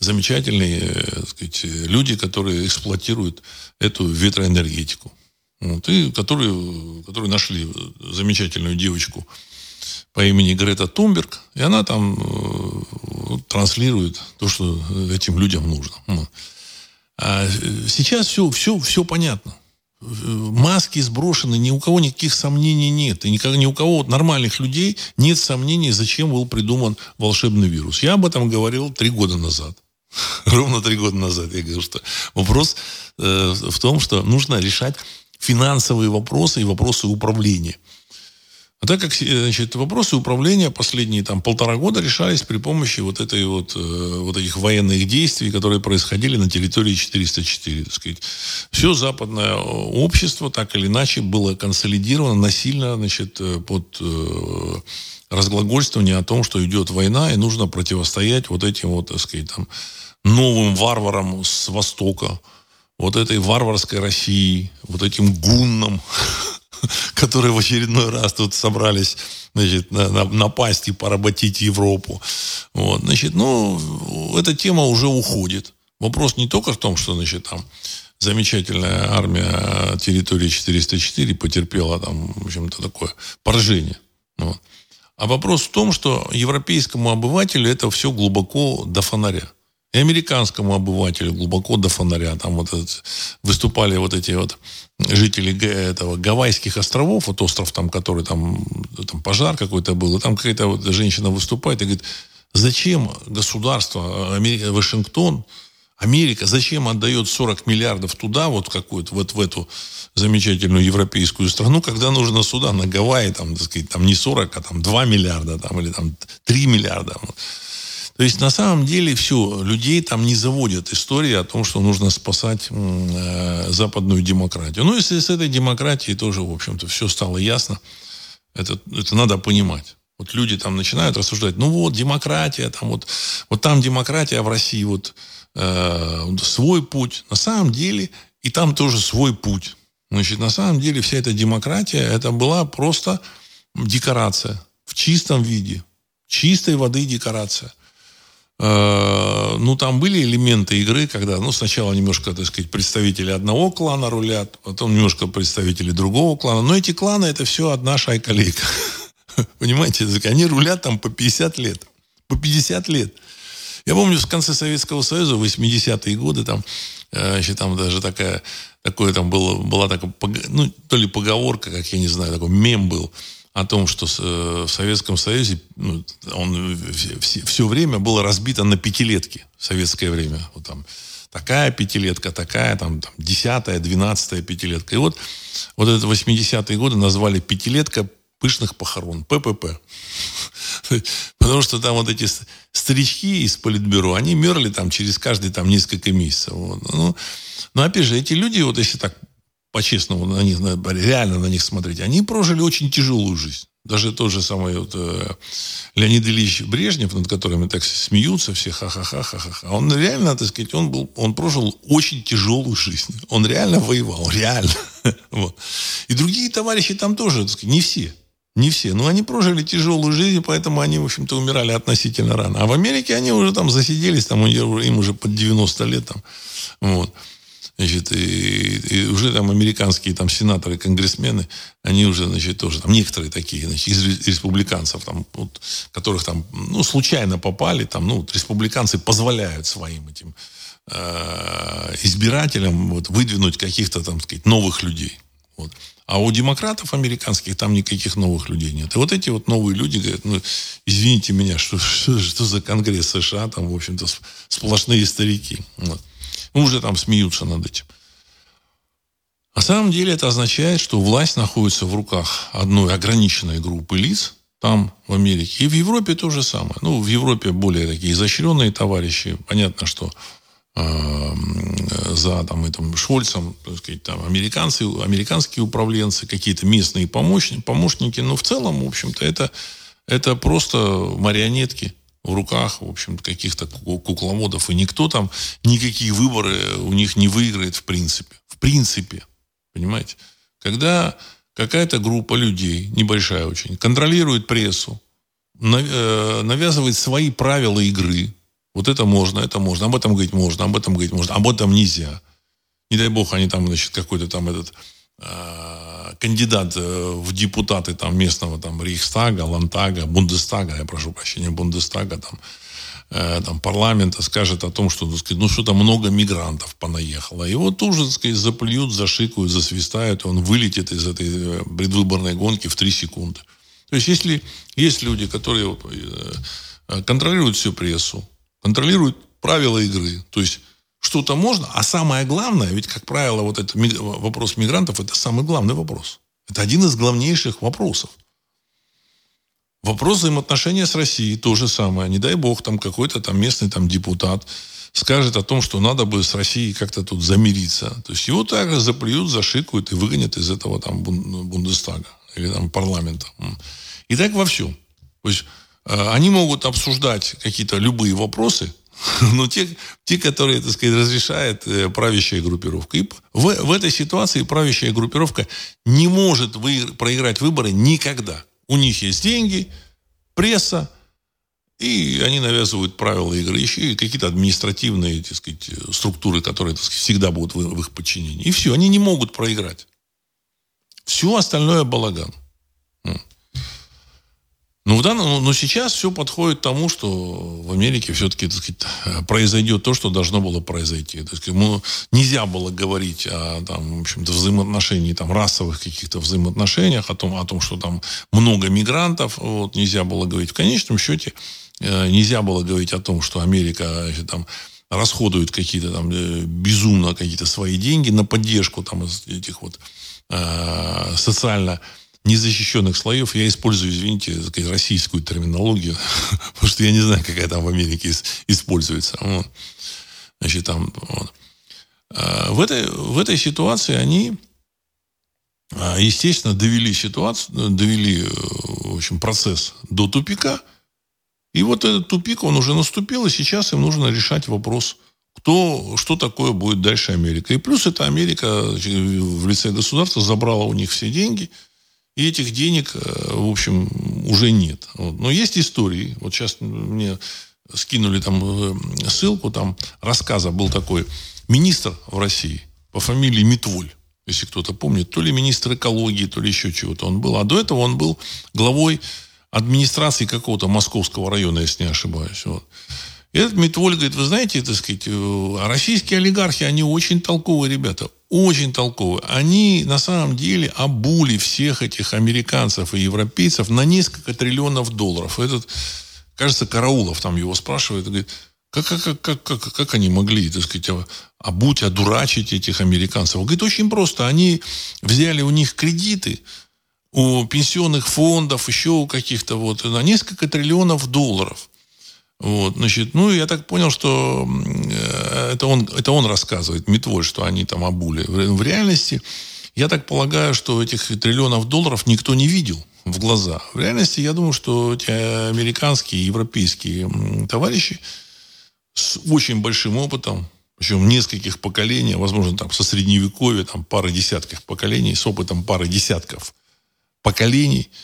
замечательные э, так сказать, люди, которые эксплуатируют эту ветроэнергетику. Вот, и которые, которые нашли замечательную девочку, по имени Грета Тумберг, и она там э, транслирует то, что этим людям нужно. А сейчас все, все, все понятно. Маски сброшены, ни у кого никаких сомнений нет. И никогда, ни у кого вот нормальных людей нет сомнений, зачем был придуман волшебный вирус. Я об этом говорил три года назад. Ровно три года назад я говорил, что вопрос э, в том, что нужно решать финансовые вопросы и вопросы управления. А так как значит, вопросы управления последние там, полтора года решались при помощи вот, этой вот, э, вот этих военных действий, которые происходили на территории 404. Так сказать. Все западное общество так или иначе было консолидировано насильно значит, э, под э, разглагольствование о том, что идет война и нужно противостоять вот этим вот, так сказать, там, новым варварам с Востока, вот этой варварской России, вот этим гуннам, которые в очередной раз тут собрались значит, на, на, напасть и поработить Европу. Вот, значит, ну, эта тема уже уходит. Вопрос не только в том, что, значит, там замечательная армия территории 404 потерпела там, в общем-то, такое поражение. Вот. А вопрос в том, что европейскому обывателю это все глубоко до фонаря. И американскому обывателю глубоко до фонаря. Там вот выступали вот эти вот жители этого Гавайских островов, вот остров там, который там, там пожар какой-то был, и там какая-то вот женщина выступает и говорит, зачем государство, Америка, Вашингтон, Америка, зачем отдает 40 миллиардов туда, вот какую-то, вот в эту замечательную европейскую страну, когда нужно сюда, на Гавайи, там, так сказать, там не 40, а там 2 миллиарда, там, или там 3 миллиарда. То есть, на самом деле, все, людей там не заводят истории о том, что нужно спасать э, западную демократию. Ну, если с этой демократией тоже, в общем-то, все стало ясно, это, это надо понимать. Вот люди там начинают рассуждать, ну вот, демократия, там вот, вот там демократия, а в России вот э, свой путь. На самом деле, и там тоже свой путь. Значит, на самом деле вся эта демократия, это была просто декорация в чистом виде. Чистой воды декорация. Э, ну, там были элементы игры, когда, ну, сначала немножко, так сказать, представители одного клана рулят, потом немножко представители другого клана. Но эти кланы, это все одна шайка-лейка. Понимаете, они рулят там по 50 лет. По 50 лет. Я помню, в конце Советского Союза, 80-е годы, там, э, еще там даже такая такое там было, была такая, ну, то ли поговорка, как я не знаю, такой мем был о том, что э, в Советском Союзе ну, он все, все время было разбито на пятилетки в советское время. Вот там такая пятилетка, такая, там, там десятая, двенадцатая пятилетка. И вот, вот это 80-е годы назвали пятилетка пышных похорон, ППП. Потому что там вот эти старички из политбюро, они мерли там через каждые там несколько месяцев. Вот. Ну, но опять же, эти люди, вот если так по-честному на них, реально на них смотреть, они прожили очень тяжелую жизнь. Даже тот же самый вот, э, Леонид Ильич Брежнев, над которым так смеются все, ха-ха-ха, ха-ха-ха. Он реально, так сказать, он, был, он прожил очень тяжелую жизнь. Он реально воевал, реально. вот. И другие товарищи там тоже, так сказать, не все. Не все. Но они прожили тяжелую жизнь, поэтому они, в общем-то, умирали относительно рано. А в Америке они уже там засиделись, там им уже под 90 лет. Там. Вот. Значит, и, и уже там американские там сенаторы, конгрессмены, они уже, значит, тоже там некоторые такие, значит, из республиканцев, там, вот, которых там, ну, случайно попали, там, ну, вот, республиканцы позволяют своим этим э, избирателям вот, выдвинуть каких-то, там, сказать, новых людей. Вот. А у демократов американских там никаких новых людей нет. И вот эти вот новые люди говорят, ну, извините меня, что, что, что за Конгресс США, там, в общем-то, сплошные старики. Вот. Ну, уже там смеются над этим. На самом деле это означает, что власть находится в руках одной ограниченной группы лиц, там, в Америке. И в Европе то же самое. Ну, в Европе более такие изощренные товарищи. Понятно, что э, за там, этим Шольцем, так сказать, там, американцы, американские управленцы, какие-то местные помощники, помощники. Но в целом, в общем-то, это, это просто марионетки в руках, в общем, каких-то кукловодов. И никто там, никакие выборы у них не выиграет в принципе. В принципе. Понимаете? Когда какая-то группа людей, небольшая очень, контролирует прессу, э, навязывает свои правила игры. Вот это можно, это можно, об этом говорить можно, об этом говорить можно, об этом нельзя. Не дай бог, они там, значит, какой-то там этот Э, кандидат э, в депутаты там, местного там, Рейхстага, Лантага, Бундестага, я прошу прощения, Бундестага, там, э, там, парламента скажет о том, что сказать, ну что-то много мигрантов понаехало. Его тут так сказать, заплюют, зашикают, засвистают, он вылетит из этой предвыборной гонки в три секунды. То есть, если есть люди, которые контролируют всю прессу, контролируют правила игры, то есть что-то можно, а самое главное, ведь, как правило, вот этот вопрос мигрантов, это самый главный вопрос. Это один из главнейших вопросов. Вопрос взаимоотношения с Россией то же самое. Не дай бог, там какой-то там местный там депутат скажет о том, что надо бы с Россией как-то тут замириться. То есть его так заплюют, зашикают и выгонят из этого там Бундестага или там парламента. И так во всем. То есть э, они могут обсуждать какие-то любые вопросы, но те, те, которые, так сказать, разрешает э, правящая группировка. И в, в этой ситуации правящая группировка не может вы, проиграть выборы никогда. У них есть деньги, пресса, И они навязывают правила игры, еще и какие-то административные так сказать, структуры, которые так сказать, всегда будут в, в их подчинении. И все, они не могут проиграть. Все остальное балаган. Ну, в данном, но сейчас все подходит к тому, что в Америке все-таки так сказать, произойдет то, что должно было произойти. Так сказать, ну, нельзя было говорить о там, в общем-то, взаимоотношении, там, расовых каких-то взаимоотношениях, о том, о том, что там много мигрантов. Вот, нельзя было говорить. В конечном счете э, нельзя было говорить о том, что Америка там, расходует какие-то там э, безумно какие-то свои деньги на поддержку там, этих вот э, социально незащищенных слоев я использую, извините, российскую терминологию, потому что я не знаю, какая там в Америке используется. Значит, там, вот. А, в, этой, в этой ситуации они, а, естественно, довели ситуацию, довели, э, в общем, процесс до тупика. И вот этот тупик, он уже наступил, и сейчас им нужно решать вопрос, кто, что такое будет дальше Америка. И плюс эта Америка в лице государства забрала у них все деньги – и этих денег, э, в общем, уже нет. Вот. Но есть истории. Вот сейчас мне скинули там э, ссылку, там рассказа был такой министр в России по фамилии Митволь, если кто-то помнит, то ли министр экологии, то ли еще чего-то он был. А до этого он был главой администрации какого-то московского района, если не ошибаюсь. Вот. И этот Митволь говорит, вы знаете, так сказать, э, российские олигархи, они очень толковые ребята, очень толковые. Они на самом деле обули всех этих американцев и европейцев на несколько триллионов долларов. Этот, кажется, Караулов там его спрашивает, говорит, как, как, как, как, как они могли, так сказать, обуть, одурачить этих американцев? Он говорит, очень просто. Они взяли у них кредиты, у пенсионных фондов, еще у каких-то вот, на несколько триллионов долларов. Вот, значит, ну, я так понял, что э, это он, это он рассказывает, Митволь, что они там обули. В, реальности, я так полагаю, что этих триллионов долларов никто не видел в глаза. В реальности, я думаю, что эти американские, европейские товарищи с очень большим опытом, причем нескольких поколений, возможно, там со средневековья, там пара десятков поколений, с опытом пары десятков поколений –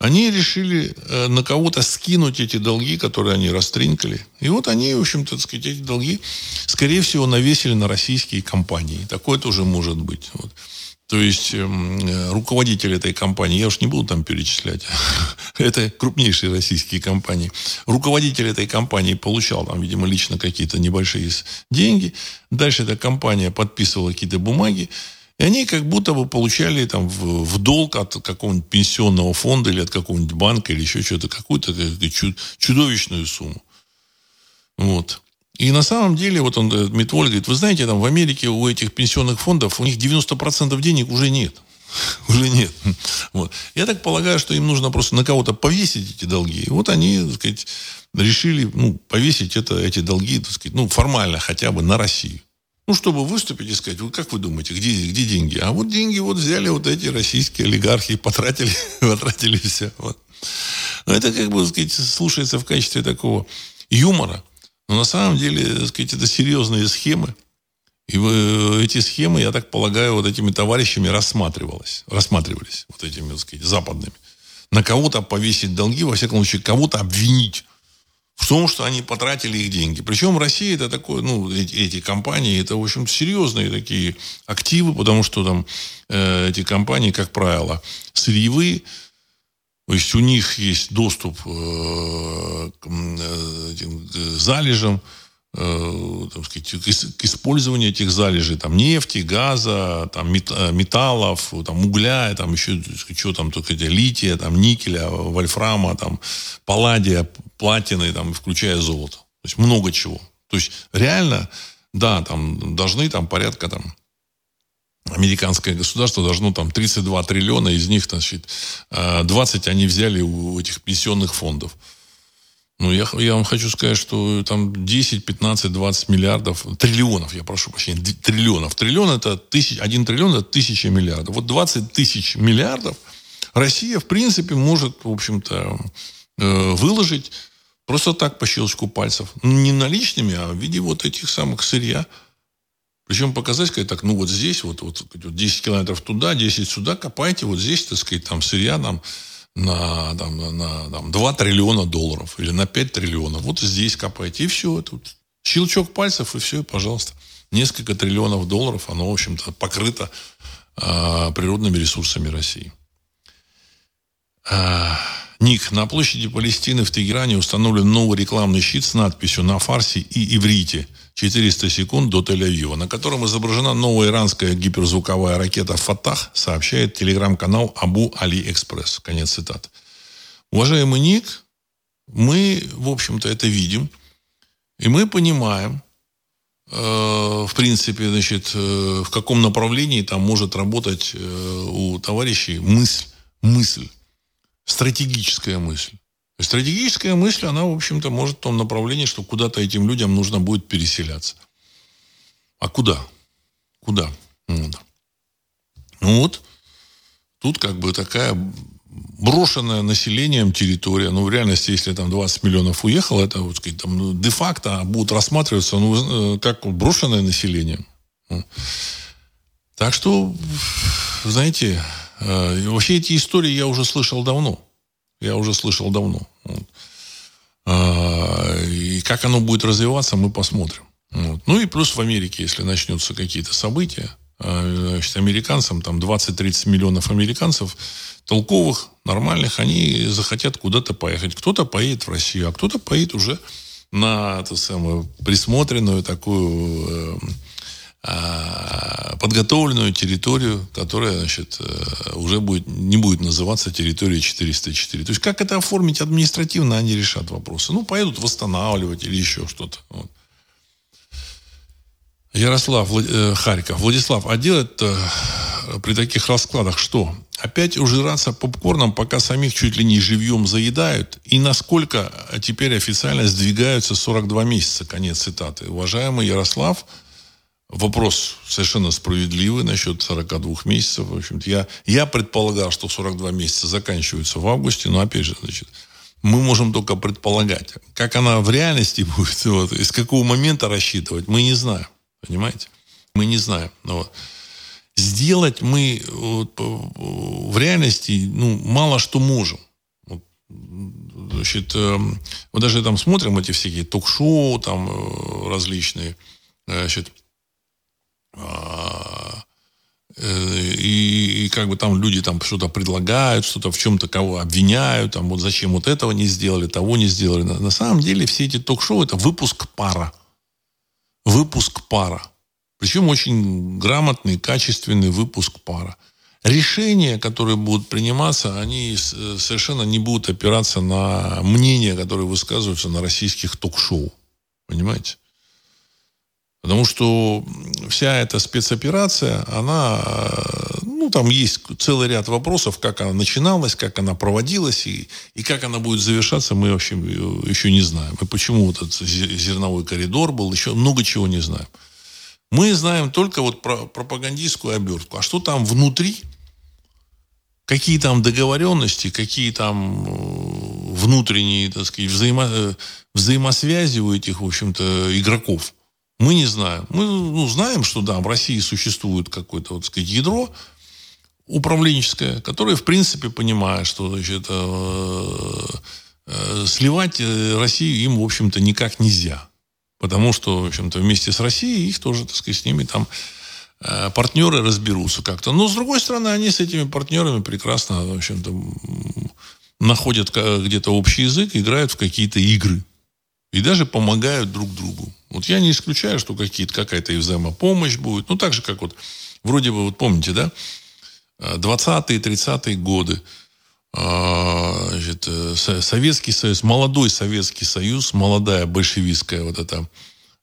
они решили э, на кого-то скинуть эти долги, которые они растринкали. И вот они, в общем-то, сказать, эти долги, скорее всего, навесили на российские компании. Такое тоже может быть. Вот. То есть эм, э, руководитель этой компании, я уж не буду там перечислять, это крупнейшие российские компании. Руководитель этой компании получал там, видимо, лично какие-то небольшие деньги. Дальше эта компания подписывала какие-то бумаги. И они как будто бы получали там в, в долг от какого-нибудь пенсионного фонда или от какого-нибудь банка или еще что-то, какую-то чудовищную сумму. Вот. И на самом деле, вот он, Митволь говорит, вы знаете, там в Америке у этих пенсионных фондов у них 90% денег уже нет. уже нет. Вот. Я так полагаю, что им нужно просто на кого-то повесить эти долги. И вот они, так сказать, решили ну, повесить это, эти долги, так сказать, ну, формально хотя бы на Россию. Ну, чтобы выступить и сказать, вот как вы думаете, где, где деньги? А вот деньги вот взяли вот эти российские олигархи, потратили, потратили все. Вот. Но это, как бы, сказать, слушается в качестве такого юмора. Но на самом деле, так сказать, это серьезные схемы. И эти схемы, я так полагаю, вот этими товарищами рассматривалось, рассматривались, вот этими, так сказать, западными. На кого-то повесить долги, во всяком случае, кого-то обвинить в том, что они потратили их деньги. Причем Россия это такое, ну, эти, эти компании, это, в общем, серьезные такие активы, потому что там э, эти компании, как правило, сырьевые, то есть у них есть доступ э, к э, этим залежам, э, так сказать, к, использованию этих залежей, там, нефти, газа, там, э, металлов, там, угля, там, еще, что там, только лития, там, никеля, вольфрама, там, палладия, платины, там, включая золото. То есть много чего. То есть реально, да, там должны там порядка там американское государство должно там 32 триллиона, из них, значит, 20 они взяли у этих пенсионных фондов. Ну, я, я вам хочу сказать, что там 10, 15, 20 миллиардов, триллионов, я прошу прощения, триллионов. Триллион это тысяч, один триллион это тысяча миллиардов. Вот 20 тысяч миллиардов Россия, в принципе, может, в общем-то, э, выложить Просто так, по щелчку пальцев. Ну, не наличными, а в виде вот этих самых сырья. Причем показать, сказать, так, ну вот здесь, вот, вот 10 километров туда, 10 сюда, копайте, вот здесь, так сказать, там сырья нам на, там, на там, 2 триллиона долларов или на 5 триллионов. Вот здесь копайте. И все. Тут щелчок пальцев, и все, пожалуйста. Несколько триллионов долларов, оно, в общем-то, покрыто э, природными ресурсами России. Э, Ник, на площади Палестины в Тегеране установлен новый рекламный щит с надписью на фарсе и иврите 400 секунд до Тель-Авива, на котором изображена новая иранская гиперзвуковая ракета «Фатах», сообщает телеграм-канал Абу Али Экспресс. Конец цитат. Уважаемый Ник, мы, в общем-то, это видим, и мы понимаем, э, в принципе, значит, э, в каком направлении там может работать э, у товарищей мысль, мысль стратегическая мысль. Стратегическая мысль, она, в общем-то, может в том направлении, что куда-то этим людям нужно будет переселяться. А куда? Куда? Вот. Ну вот, тут как бы такая брошенная населением территория. Ну, в реальности, если там 20 миллионов уехало, это, вот, сказать, там, ну, де-факто будут рассматриваться ну, э, как брошенное население. Так что, знаете, Э, вообще эти истории я уже слышал давно. Я уже слышал давно. Вот. А, и как оно будет развиваться, мы посмотрим. Вот. Ну и плюс в Америке, если начнутся какие-то события, а, значит, американцам, там 20-30 миллионов американцев, толковых, нормальных, они захотят куда-то поехать. Кто-то поедет в Россию, а кто-то поедет уже на эту самую присмотренную такую э, а, подготовленную территорию, которая значит, э, уже будет, не будет называться территорией 404. То есть как это оформить административно, они решат вопросы. Ну, поедут восстанавливать или еще что-то. Вот. Ярослав, Влад... Э, Харьков. Владислав, а делать при таких раскладах что? Опять ужираться попкорном, пока самих чуть ли не живьем заедают? И насколько теперь официально сдвигаются 42 месяца? Конец цитаты. Уважаемый Ярослав, Вопрос совершенно справедливый насчет 42 месяцев. В общем я, я предполагал, что 42 месяца заканчиваются в августе, но опять же, значит, мы можем только предполагать. Как она в реальности будет, вот, из какого момента рассчитывать, мы не знаем. Понимаете? Мы не знаем. Но вот. Сделать мы вот, в реальности ну, мало что можем. Вот, значит, э, вот даже там смотрим эти всякие ток-шоу там э, различные, значит, и, и как бы там люди там что-то предлагают, что-то в чем-то кого обвиняют, там вот зачем вот этого не сделали, того не сделали. На, на самом деле все эти ток-шоу это выпуск пара. Выпуск пара. Причем очень грамотный, качественный выпуск пара. Решения, которые будут приниматься, они совершенно не будут опираться на мнения, которые высказываются на российских ток-шоу. Понимаете? Потому что вся эта спецоперация, она, ну, там есть целый ряд вопросов, как она начиналась, как она проводилась и, и как она будет завершаться, мы вообще еще не знаем. И почему вот этот зерновой коридор был, еще много чего не знаем. Мы знаем только вот про пропагандистскую обертку. А что там внутри, какие там договоренности, какие там э, внутренние, так сказать, взаимо, э, взаимосвязи у этих, в общем-то, игроков – мы не знаем. Мы ну, знаем, что да, в России существует какое-то, вот, сказать, ядро управленческое, которое, в принципе, понимает, что значит, э, э, сливать э, Россию им, в общем-то, никак нельзя. Потому что, в общем-то, вместе с Россией их тоже, так сказать, с ними там э, партнеры разберутся как-то. Но, с другой стороны, они с этими партнерами прекрасно, в общем-то, находят где-то общий язык, играют в какие-то игры. И даже помогают друг другу. Вот я не исключаю, что какие-то, какая-то и взаимопомощь будет. Ну, так же, как вот, вроде бы, вот помните, да, 20-е, 30-е годы, а, значит, э, Советский Союз, молодой Советский Союз, молодая большевистская вот эта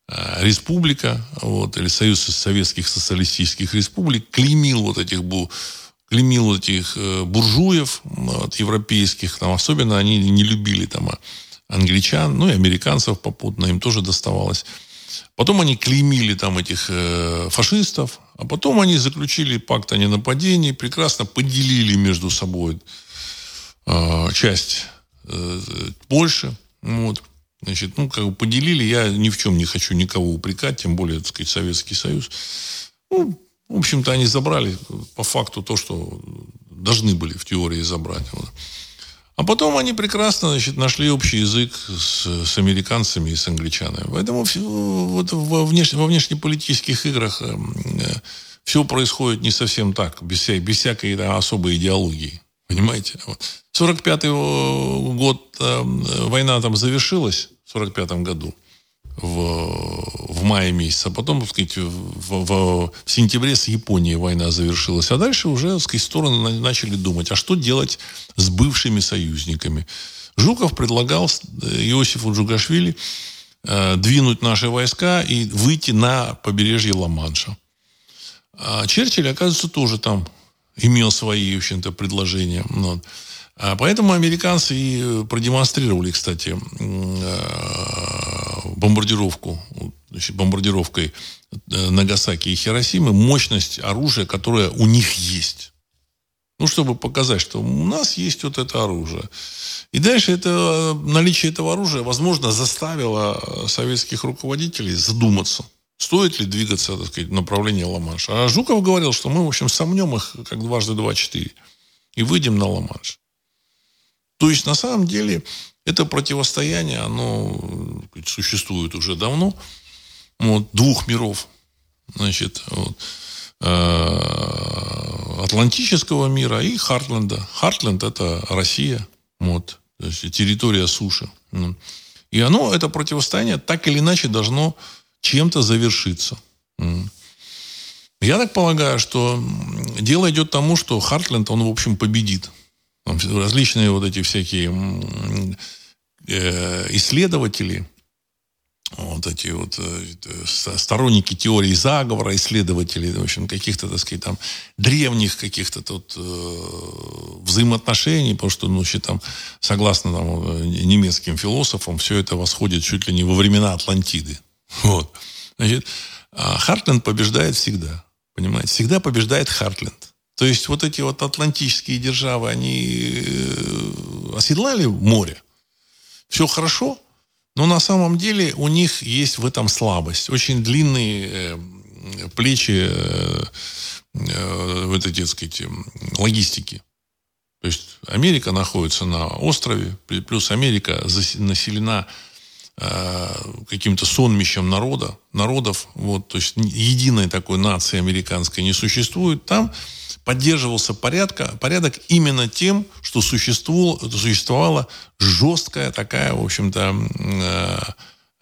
а, республика, вот, или Союз Советских Социалистических Республик, клеймил вот этих клеймил вот этих э, буржуев вот, европейских, там, особенно они не любили там а, англичан, ну и американцев попутно, им тоже доставалось. Потом они клеймили там этих э, фашистов, а потом они заключили пакт о ненападении, прекрасно поделили между собой э, часть э, Польши. Вот. Значит, ну, как бы поделили, я ни в чем не хочу никого упрекать, тем более, так сказать, Советский Союз. Ну, в общем-то, они забрали по факту то, что должны были в теории забрать. Вот. А потом они прекрасно значит, нашли общий язык с, с американцами и с англичанами. Поэтому вот во, внеш, во внешнеполитических играх э, все происходит не совсем так, без, вся, без всякой да, особой идеологии. Понимаете? Вот. 45-й год э, война там завершилась, в 45 году в, в мае месяце, а потом, так сказать, в, в, в сентябре с Японией война завершилась. А дальше уже, так сказать, стороны начали думать, а что делать с бывшими союзниками. Жуков предлагал э, Иосифу Джугашвили э, двинуть наши войска и выйти на побережье Ла-Манша. А Черчилль, оказывается, тоже там имел свои, в общем-то, предложения. Вот. А поэтому американцы и продемонстрировали, кстати, э, бомбардировку, значит, бомбардировкой э, Нагасаки и Хиросимы мощность оружия, которое у них есть. Ну, чтобы показать, что у нас есть вот это оружие. И дальше это, наличие этого оружия, возможно, заставило советских руководителей задуматься, стоит ли двигаться, так сказать, в направлении Ла-Манша. А Жуков говорил, что мы, в общем, сомнем их как дважды два-четыре и выйдем на Ла-Манш. То есть, на самом деле, это противостояние, оно существует уже давно. Вот, двух миров. Значит, вот, э, Атлантического мира и Хартленда. Хартленд – это Россия. Вот, то есть территория суши. И оно, это противостояние, так или иначе должно чем-то завершиться. Я так полагаю, что дело идет к тому, что Хартленд, он, в общем, победит различные вот эти всякие исследователи, вот эти вот э, сторонники теории заговора, исследователи, в общем, каких-то, так сказать, там, древних каких-то тут э, взаимоотношений, потому что, ну, там, согласно там, немецким философам, все это восходит чуть ли не во времена Атлантиды. Вот. Значит, а Хартленд побеждает всегда. Понимаете? Всегда побеждает Хартленд. То есть вот эти вот атлантические державы, они э, оседлали море. Все хорошо, но на самом деле у них есть в этом слабость. Очень длинные э, плечи э, вот эти, так сказать, логистики. То есть Америка находится на острове, плюс Америка населена каким-то сонмищем народа, народов, вот, то есть единой такой нации американской не существует. Там поддерживался порядка, порядок именно тем, что существовало, существовала жесткая такая, в общем-то, э,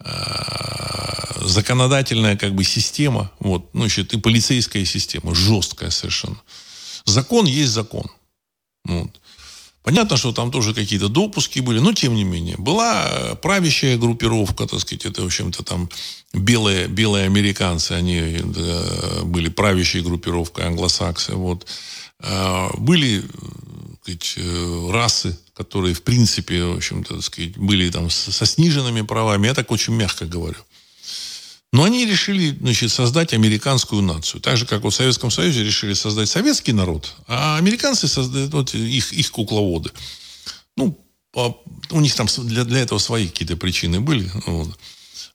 э, законодательная как бы система, вот, ну, значит, и полицейская система, жесткая совершенно. Закон есть закон. Вот. Понятно, что там тоже какие-то допуски были, но тем не менее. Была правящая группировка, так сказать, это, в общем-то, там белые, белые американцы, они да, были правящей группировкой, англосаксы. Вот. А, были сказать, э, расы, которые, в принципе, в общем-то, сказать, были там со сниженными правами. Я так очень мягко говорю. Но они решили значит, создать американскую нацию. Так же, как вот в Советском Союзе решили создать советский народ, а американцы создают вот, их, их кукловоды. Ну, у них там для, для этого свои какие-то причины были. Вот.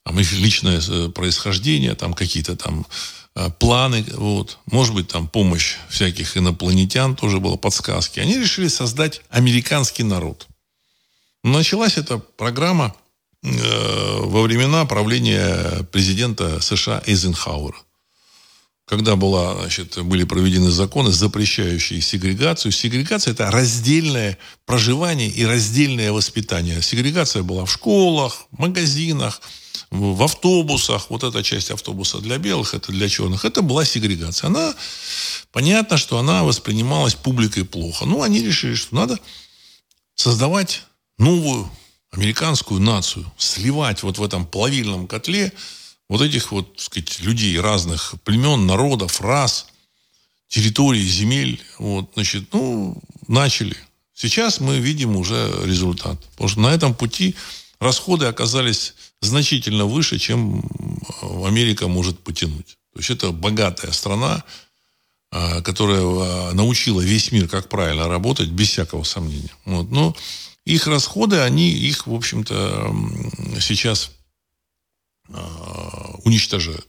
Там их личное э, происхождение, там какие-то там э, планы, вот. может быть, там помощь всяких инопланетян тоже было, подсказки. Они решили создать американский народ. Началась эта программа во времена правления президента США Эйзенхауэра. Когда была, значит, были проведены законы, запрещающие сегрегацию. Сегрегация – это раздельное проживание и раздельное воспитание. Сегрегация была в школах, магазинах, в автобусах. Вот эта часть автобуса для белых, это для черных. Это была сегрегация. Она, понятно, что она воспринималась публикой плохо. Но они решили, что надо создавать новую американскую нацию, сливать вот в этом плавильном котле вот этих вот, так сказать, людей разных племен, народов, рас, территорий, земель. Вот, значит, ну, начали. Сейчас мы видим уже результат. Потому что на этом пути расходы оказались значительно выше, чем Америка может потянуть. То есть это богатая страна, а, которая а, научила весь мир, как правильно работать, без всякого сомнения. Вот. Но их расходы, они их, в общем-то, сейчас а, уничтожают.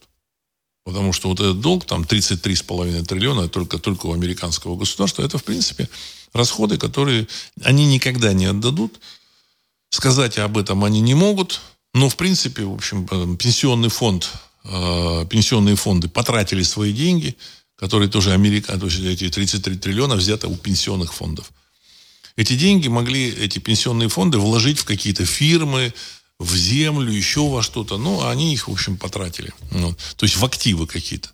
Потому что вот этот долг, там 33,5 триллиона, только, только у американского государства, это, в принципе, расходы, которые они никогда не отдадут. Сказать об этом они не могут. Но, в принципе, в общем, э, пенсионный фонд, э, пенсионные фонды потратили свои деньги, которые тоже Америка, то есть эти 33 триллиона взяты у пенсионных фондов. Эти деньги могли эти пенсионные фонды вложить в какие-то фирмы, в землю, еще во что-то. Ну, они их, в общем, потратили. Ну, то есть в активы какие-то.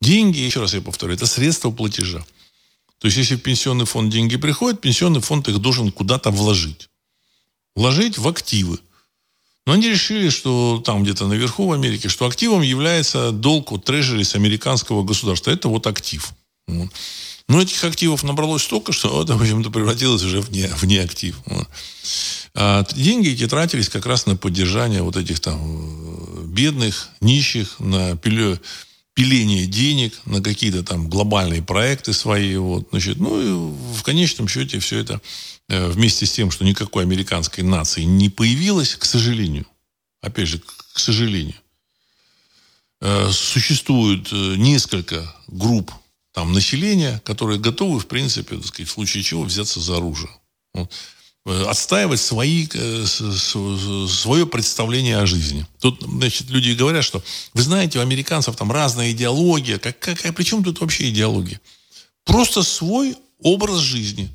Деньги, еще раз я повторю, это средства платежа. То есть, если в пенсионный фонд деньги приходят, пенсионный фонд их должен куда-то вложить. Вложить в активы. Но они решили, что там где-то наверху в Америке, что активом является долг от трежерис американского государства. Это вот актив. Но этих активов набралось столько, что это, в общем-то, превратилось уже в, не, в неактив. А деньги эти тратились как раз на поддержание вот этих там э, бедных, нищих, на пиление денег, на какие-то там глобальные проекты свои. Вот, значит, ну и в конечном счете все это э, вместе с тем, что никакой американской нации не появилось, к сожалению, опять же, к сожалению, э, существует несколько групп там, населения, которые готовы, в принципе, так сказать, в случае чего взяться за оружие. Э, отстаивать свои, э, свое представление о жизни. Тут, значит, люди говорят, что вы знаете, у американцев там разная идеология. Как, какая, при чем тут вообще идеология? Просто свой образ жизни.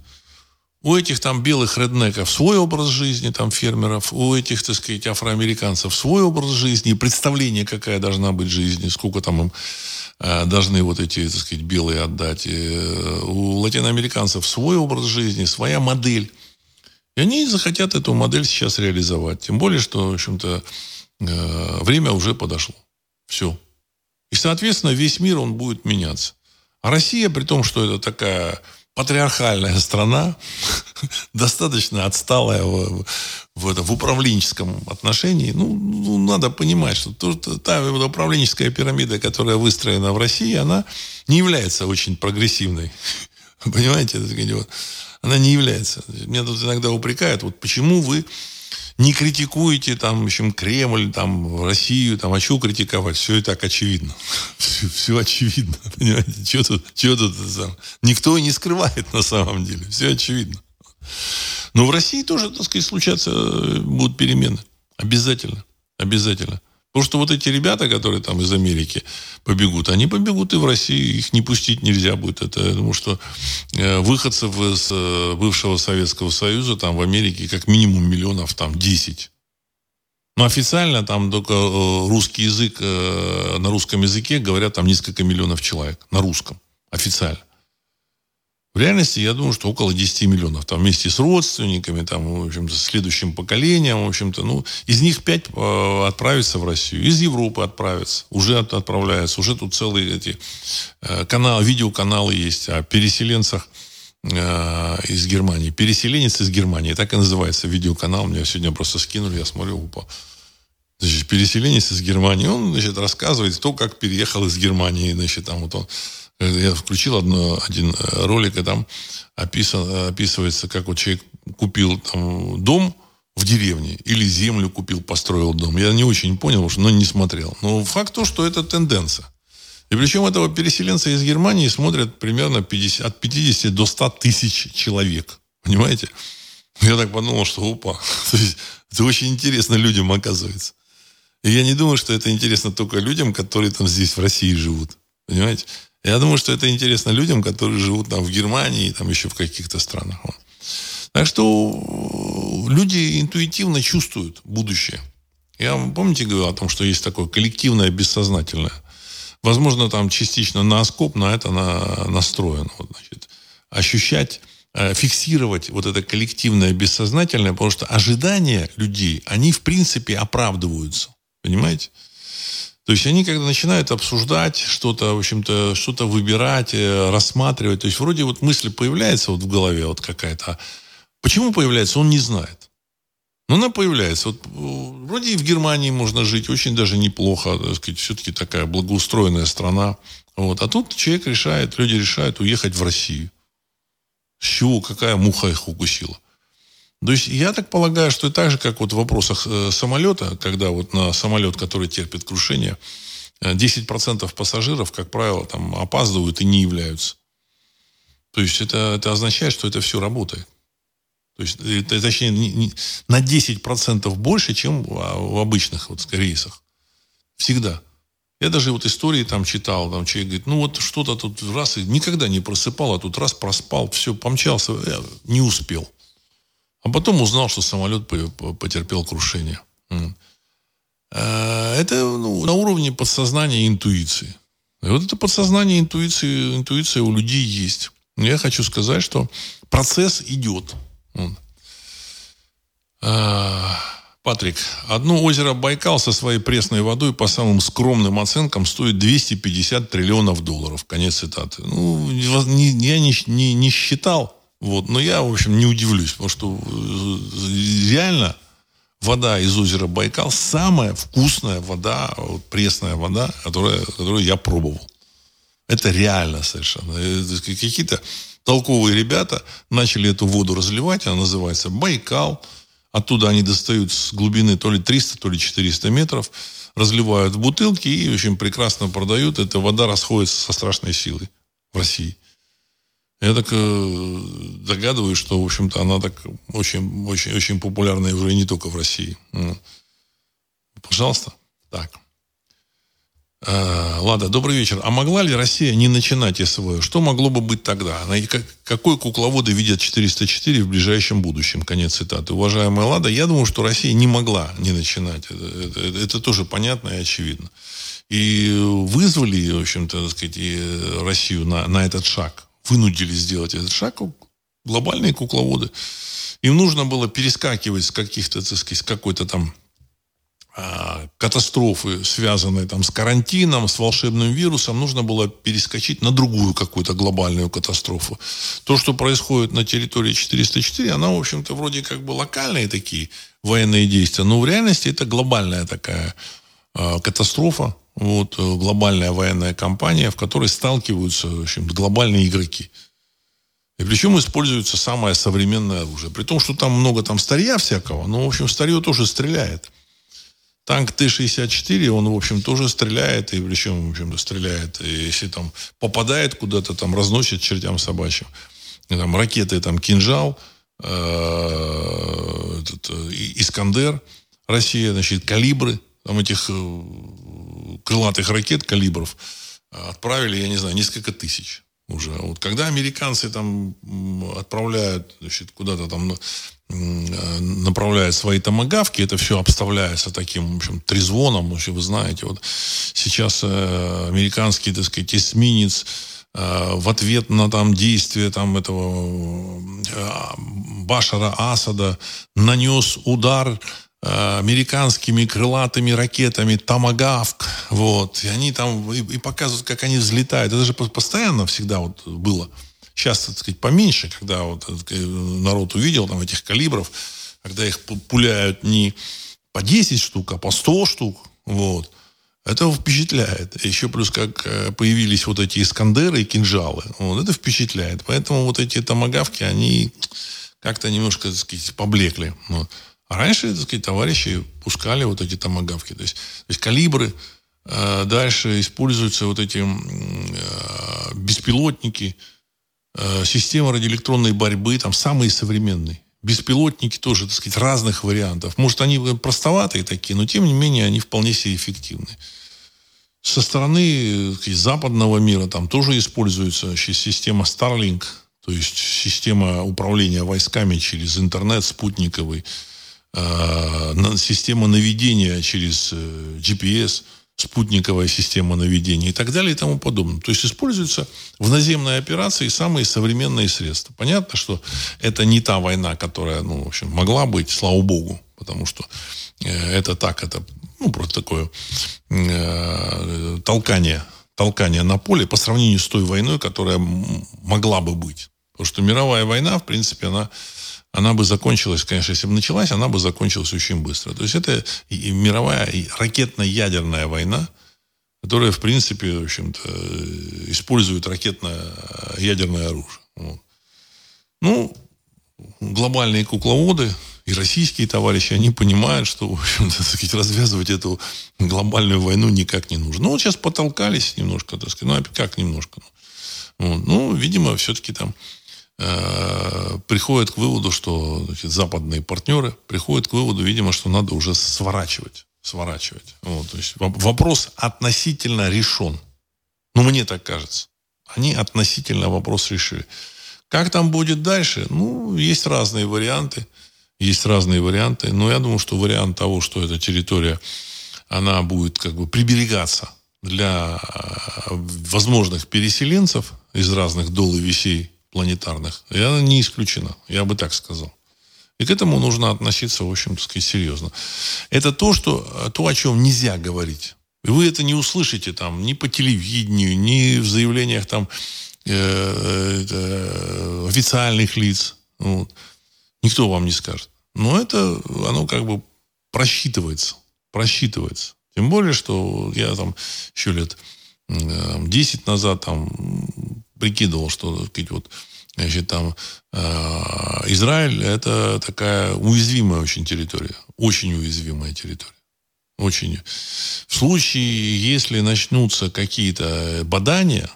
У этих там белых реднеков свой образ жизни, там фермеров, у этих, так сказать, афроамериканцев свой образ жизни, представление, какая должна быть жизнь, сколько там им должны вот эти, так сказать, белые отдать. Э, у латиноамериканцев свой образ жизни, своя модель. И они захотят эту модель сейчас реализовать. Тем более, что, в общем-то, э, время уже подошло. Все. И, соответственно, весь мир, он будет меняться. А Россия, при том, что это такая патриархальная страна, достаточно отсталая в, в, это, в управленческом отношении. Ну, ну, надо понимать, что то, та управленческая пирамида, которая выстроена в России, она не является очень прогрессивной. Понимаете? Она не является. Меня тут иногда упрекают, вот почему вы не критикуете там, в общем, Кремль, там, Россию, там, а что критиковать? Все и так очевидно. Все, все очевидно, понимаете? Что тут, что тут там? Никто и не скрывает на самом деле. Все очевидно. Но в России тоже, так сказать, случаться э, будут перемены. Обязательно. Обязательно. Потому что вот эти ребята, которые там из Америки побегут, они побегут и в Россию, их не пустить нельзя будет. Это, я что э, выходцев из э, бывшего Советского Союза там в Америке как минимум миллионов там 10. Но официально там только э, русский язык, на русском языке говорят там несколько миллионов человек. На русском. Официально. В реальности, я думаю, что около 10 миллионов. Там вместе с родственниками, там, в общем-то, следующим поколением, в общем-то, ну, из них 5 э, отправятся в Россию. Из Европы отправятся. Уже от, отправляются. Уже тут целые эти э, каналы, видеоканалы есть о переселенцах э, из Германии. Переселенец из Германии. Так и называется видеоканал. Мне сегодня просто скинули, я смотрю, упал. Значит, переселенец из Германии. Он, значит, рассказывает то, как переехал из Германии. Значит, там вот он я включил одно, один э, ролик, и там описан, описывается, как вот человек купил там, дом в деревне или землю купил, построил дом. Я не очень понял, но не смотрел. Но факт то, что это тенденция. И причем этого переселенца из Германии смотрят примерно 50, от 50 до 100 тысяч человек. Понимаете? Я так подумал, что опа. То есть, это очень интересно людям оказывается. И я не думаю, что это интересно только людям, которые там здесь в России живут. Понимаете? Я думаю, что это интересно людям, которые живут там в Германии и там еще в каких-то странах. Так что э, люди интуитивно чувствуют будущее. Я помните, говорил о том, что есть такое коллективное бессознательное. Возможно, там частично на оскоп на это на, настроено. Вот, значит, ощущать, э, фиксировать вот это коллективное бессознательное, потому что ожидания людей, они в принципе оправдываются. Понимаете? То есть они, когда начинают обсуждать что-то, в общем-то, что-то выбирать, э, рассматривать, то есть вроде вот мысль появляется вот в голове вот какая-то. Почему появляется, он не знает. Но она появляется. Вот, э, вроде и в Германии можно жить очень даже неплохо, так сказать, все-таки такая благоустроенная страна. Вот. А тут человек решает, люди решают уехать в Россию. С чего, какая муха их укусила? То есть я так полагаю, что так же, как вот в вопросах э, самолета, когда вот на самолет, который терпит крушение, 10% э, пассажиров, как правило, там опаздывают и не являются. То есть это, это означает, что это все работает. То есть, это, точнее, не, не, на 10% больше, чем в обычных вот, рейсах. Всегда. Я даже вот истории там читал, там человек говорит, ну вот что-то тут раз, и никогда не просыпал, а тут раз проспал, все, помчался, не успел. А потом узнал, что самолет потерпел крушение. А, это ну, на уровне подсознания и интуиции. И вот это подсознание, интуиции, интуиция у людей есть. Я хочу сказать, что процесс идет. А, Патрик, одно озеро Байкал со своей пресной водой по самым скромным оценкам стоит 250 триллионов долларов. Конец цитаты. Ну, я не, не, не считал, вот, но я, в общем, не удивлюсь, потому что э, реально вода из озера Байкал самая вкусная вода, вот, пресная вода, которая, которую я пробовал. Это реально совершенно. Какие-то толковые ребята начали эту воду разливать, она называется Байкал – Оттуда они достают с глубины то ли 300, то ли 400 метров, разливают в бутылки и очень прекрасно продают. Эта вода расходится со страшной силой в России. Я так э, догадываюсь, что, в общем-то, она так очень, очень, очень популярная уже не только в России. Пожалуйста. Так. А, Лада, добрый вечер. А могла ли Россия не начинать СВО? Что могло бы быть тогда? Какой кукловоды видят 404 в ближайшем будущем? Конец цитаты. Уважаемая Лада, я думаю, что Россия не могла не начинать. Это, это, это тоже понятно и очевидно. И вызвали, в общем-то, сказать, Россию на, на этот шаг. Вынудили сделать этот шаг глобальные кукловоды. Им нужно было перескакивать с каких-то, так сказать, с какой-то там а, катастрофы, связанные там с карантином, с волшебным вирусом, нужно было перескочить на другую какую-то глобальную катастрофу. То, что происходит на территории 404, она, в общем-то, вроде как бы локальные такие военные действия, но в реальности это глобальная такая э, катастрофа, вот, глобальная военная кампания, в которой сталкиваются в общем, глобальные игроки. И причем используется самое современное оружие. При том, что там много там старья всякого, но, в общем, старье тоже стреляет. Танк Т-64, он, в общем, тоже стреляет, и причем, в общем-то, стреляет. И если там попадает куда-то, там разносит чертям собачьим. И, там ракеты, там, кинжал, э, этот, э, Искандер, Россия, значит, калибры, там этих э, крылатых ракет, калибров, отправили, я не знаю, несколько тысяч уже. Вот когда американцы там отправляют, значит, куда-то там Э, направляет свои томогавки, это все обставляется таким, в общем, трезвоном, общем, вы знаете, вот сейчас э, американский, так сказать, эсминец э, в ответ на там действия там этого э, Башара Асада нанес удар э, американскими крылатыми ракетами Томагавк, вот, и они там и, и показывают, как они взлетают. Это же постоянно всегда вот было. Сейчас, так сказать, поменьше, когда вот народ увидел там этих калибров, когда их пуляют не по 10 штук, а по 100 штук. Вот. Это впечатляет. Еще плюс, как э, появились вот эти искандеры и кинжалы. Вот, это впечатляет. Поэтому вот эти томогавки, они как-то немножко, так сказать, поблекли. Вот. А раньше, так сказать, товарищи пускали вот эти томогавки. То есть, то есть калибры, э, дальше используются вот эти э, беспилотники, Э, система радиоэлектронной борьбы, там самые современные. Беспилотники тоже, так сказать, разных вариантов. Может, они простоватые такие, но тем не менее они вполне себе эффективны. Со стороны сказать, западного мира там тоже используется система Starlink, то есть система управления войсками через интернет спутниковый, система наведения через э, GPS – спутниковая система наведения и так далее и тому подобное. То есть используются в наземной операции самые современные средства. Понятно, что это не та война, которая, ну, в общем, могла быть, слава богу, потому что э, это так, это, ну, просто такое э, толкание, толкание на поле по сравнению с той войной, которая могла бы быть. Потому что мировая война, в принципе, она она бы закончилась, конечно, если бы началась, она бы закончилась очень быстро. То есть это мировая ракетно-ядерная война, которая, в принципе, в общем-то, использует ракетно-ядерное оружие. Вот. Ну, глобальные кукловоды и российские товарищи, они понимают, что, в общем-то, сказать, развязывать эту глобальную войну никак не нужно. Ну, вот сейчас потолкались немножко, так сказать, ну, а как немножко? Ну, ну видимо, все-таки там э, приходят к выводу, что значит, западные партнеры приходят к выводу, видимо, что надо уже сворачивать. Сворачивать. Вот, то есть вопрос относительно решен. Ну, мне так кажется. Они относительно вопрос решили. Как там будет дальше? Ну, есть разные варианты. Есть разные варианты. Но я думаю, что вариант того, что эта территория, она будет как бы приберегаться для э, возможных переселенцев из разных дол и вещей планетарных, и она не исключена. Я бы так сказал. И к этому нужно относиться, в общем, так сказать, серьезно. Это то, что, то, о чем нельзя говорить. И вы это не услышите там ни по телевидению, ни в заявлениях там э, э, официальных лиц. Вот. Никто вам не скажет. Но это, оно как бы просчитывается. Просчитывается. Тем более, что я там еще лет 10 э, назад там прикидывал, что, так сказать, вот, значит, там э, Израиль это такая уязвимая очень территория. Очень уязвимая территория. Очень. В случае, если начнутся какие-то бадания,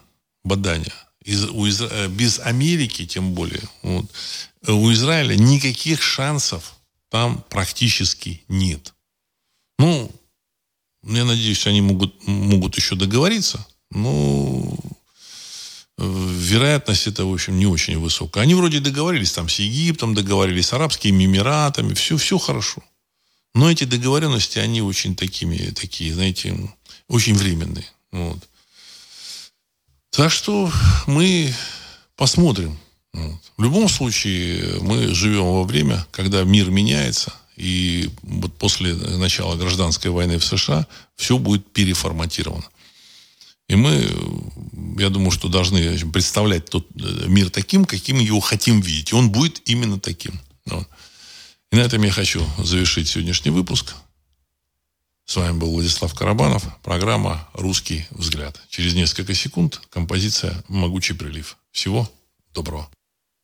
бадания, из, у Изра... Э, без Америки тем более, вот, у Израиля никаких шансов там практически нет. Ну, я надеюсь, они могут, могут еще договориться, но вероятность это, в общем, не очень высокая. Они вроде договорились там с Египтом, договорились с Арабскими Эмиратами, все, все хорошо. Но эти договоренности, они очень такими, такие, знаете, очень временные. Вот. Так что мы посмотрим. Вот. В любом случае, мы живем во время, когда мир меняется, и вот после начала гражданской войны в США все будет переформатировано. И мы, я думаю, что должны представлять тот э, мир таким, каким его хотим видеть. И он будет именно таким. Вот. И на этом я хочу завершить сегодняшний выпуск. С вами был Владислав Карабанов. Программа «Русский взгляд». Через несколько секунд композиция «Могучий прилив». Всего доброго.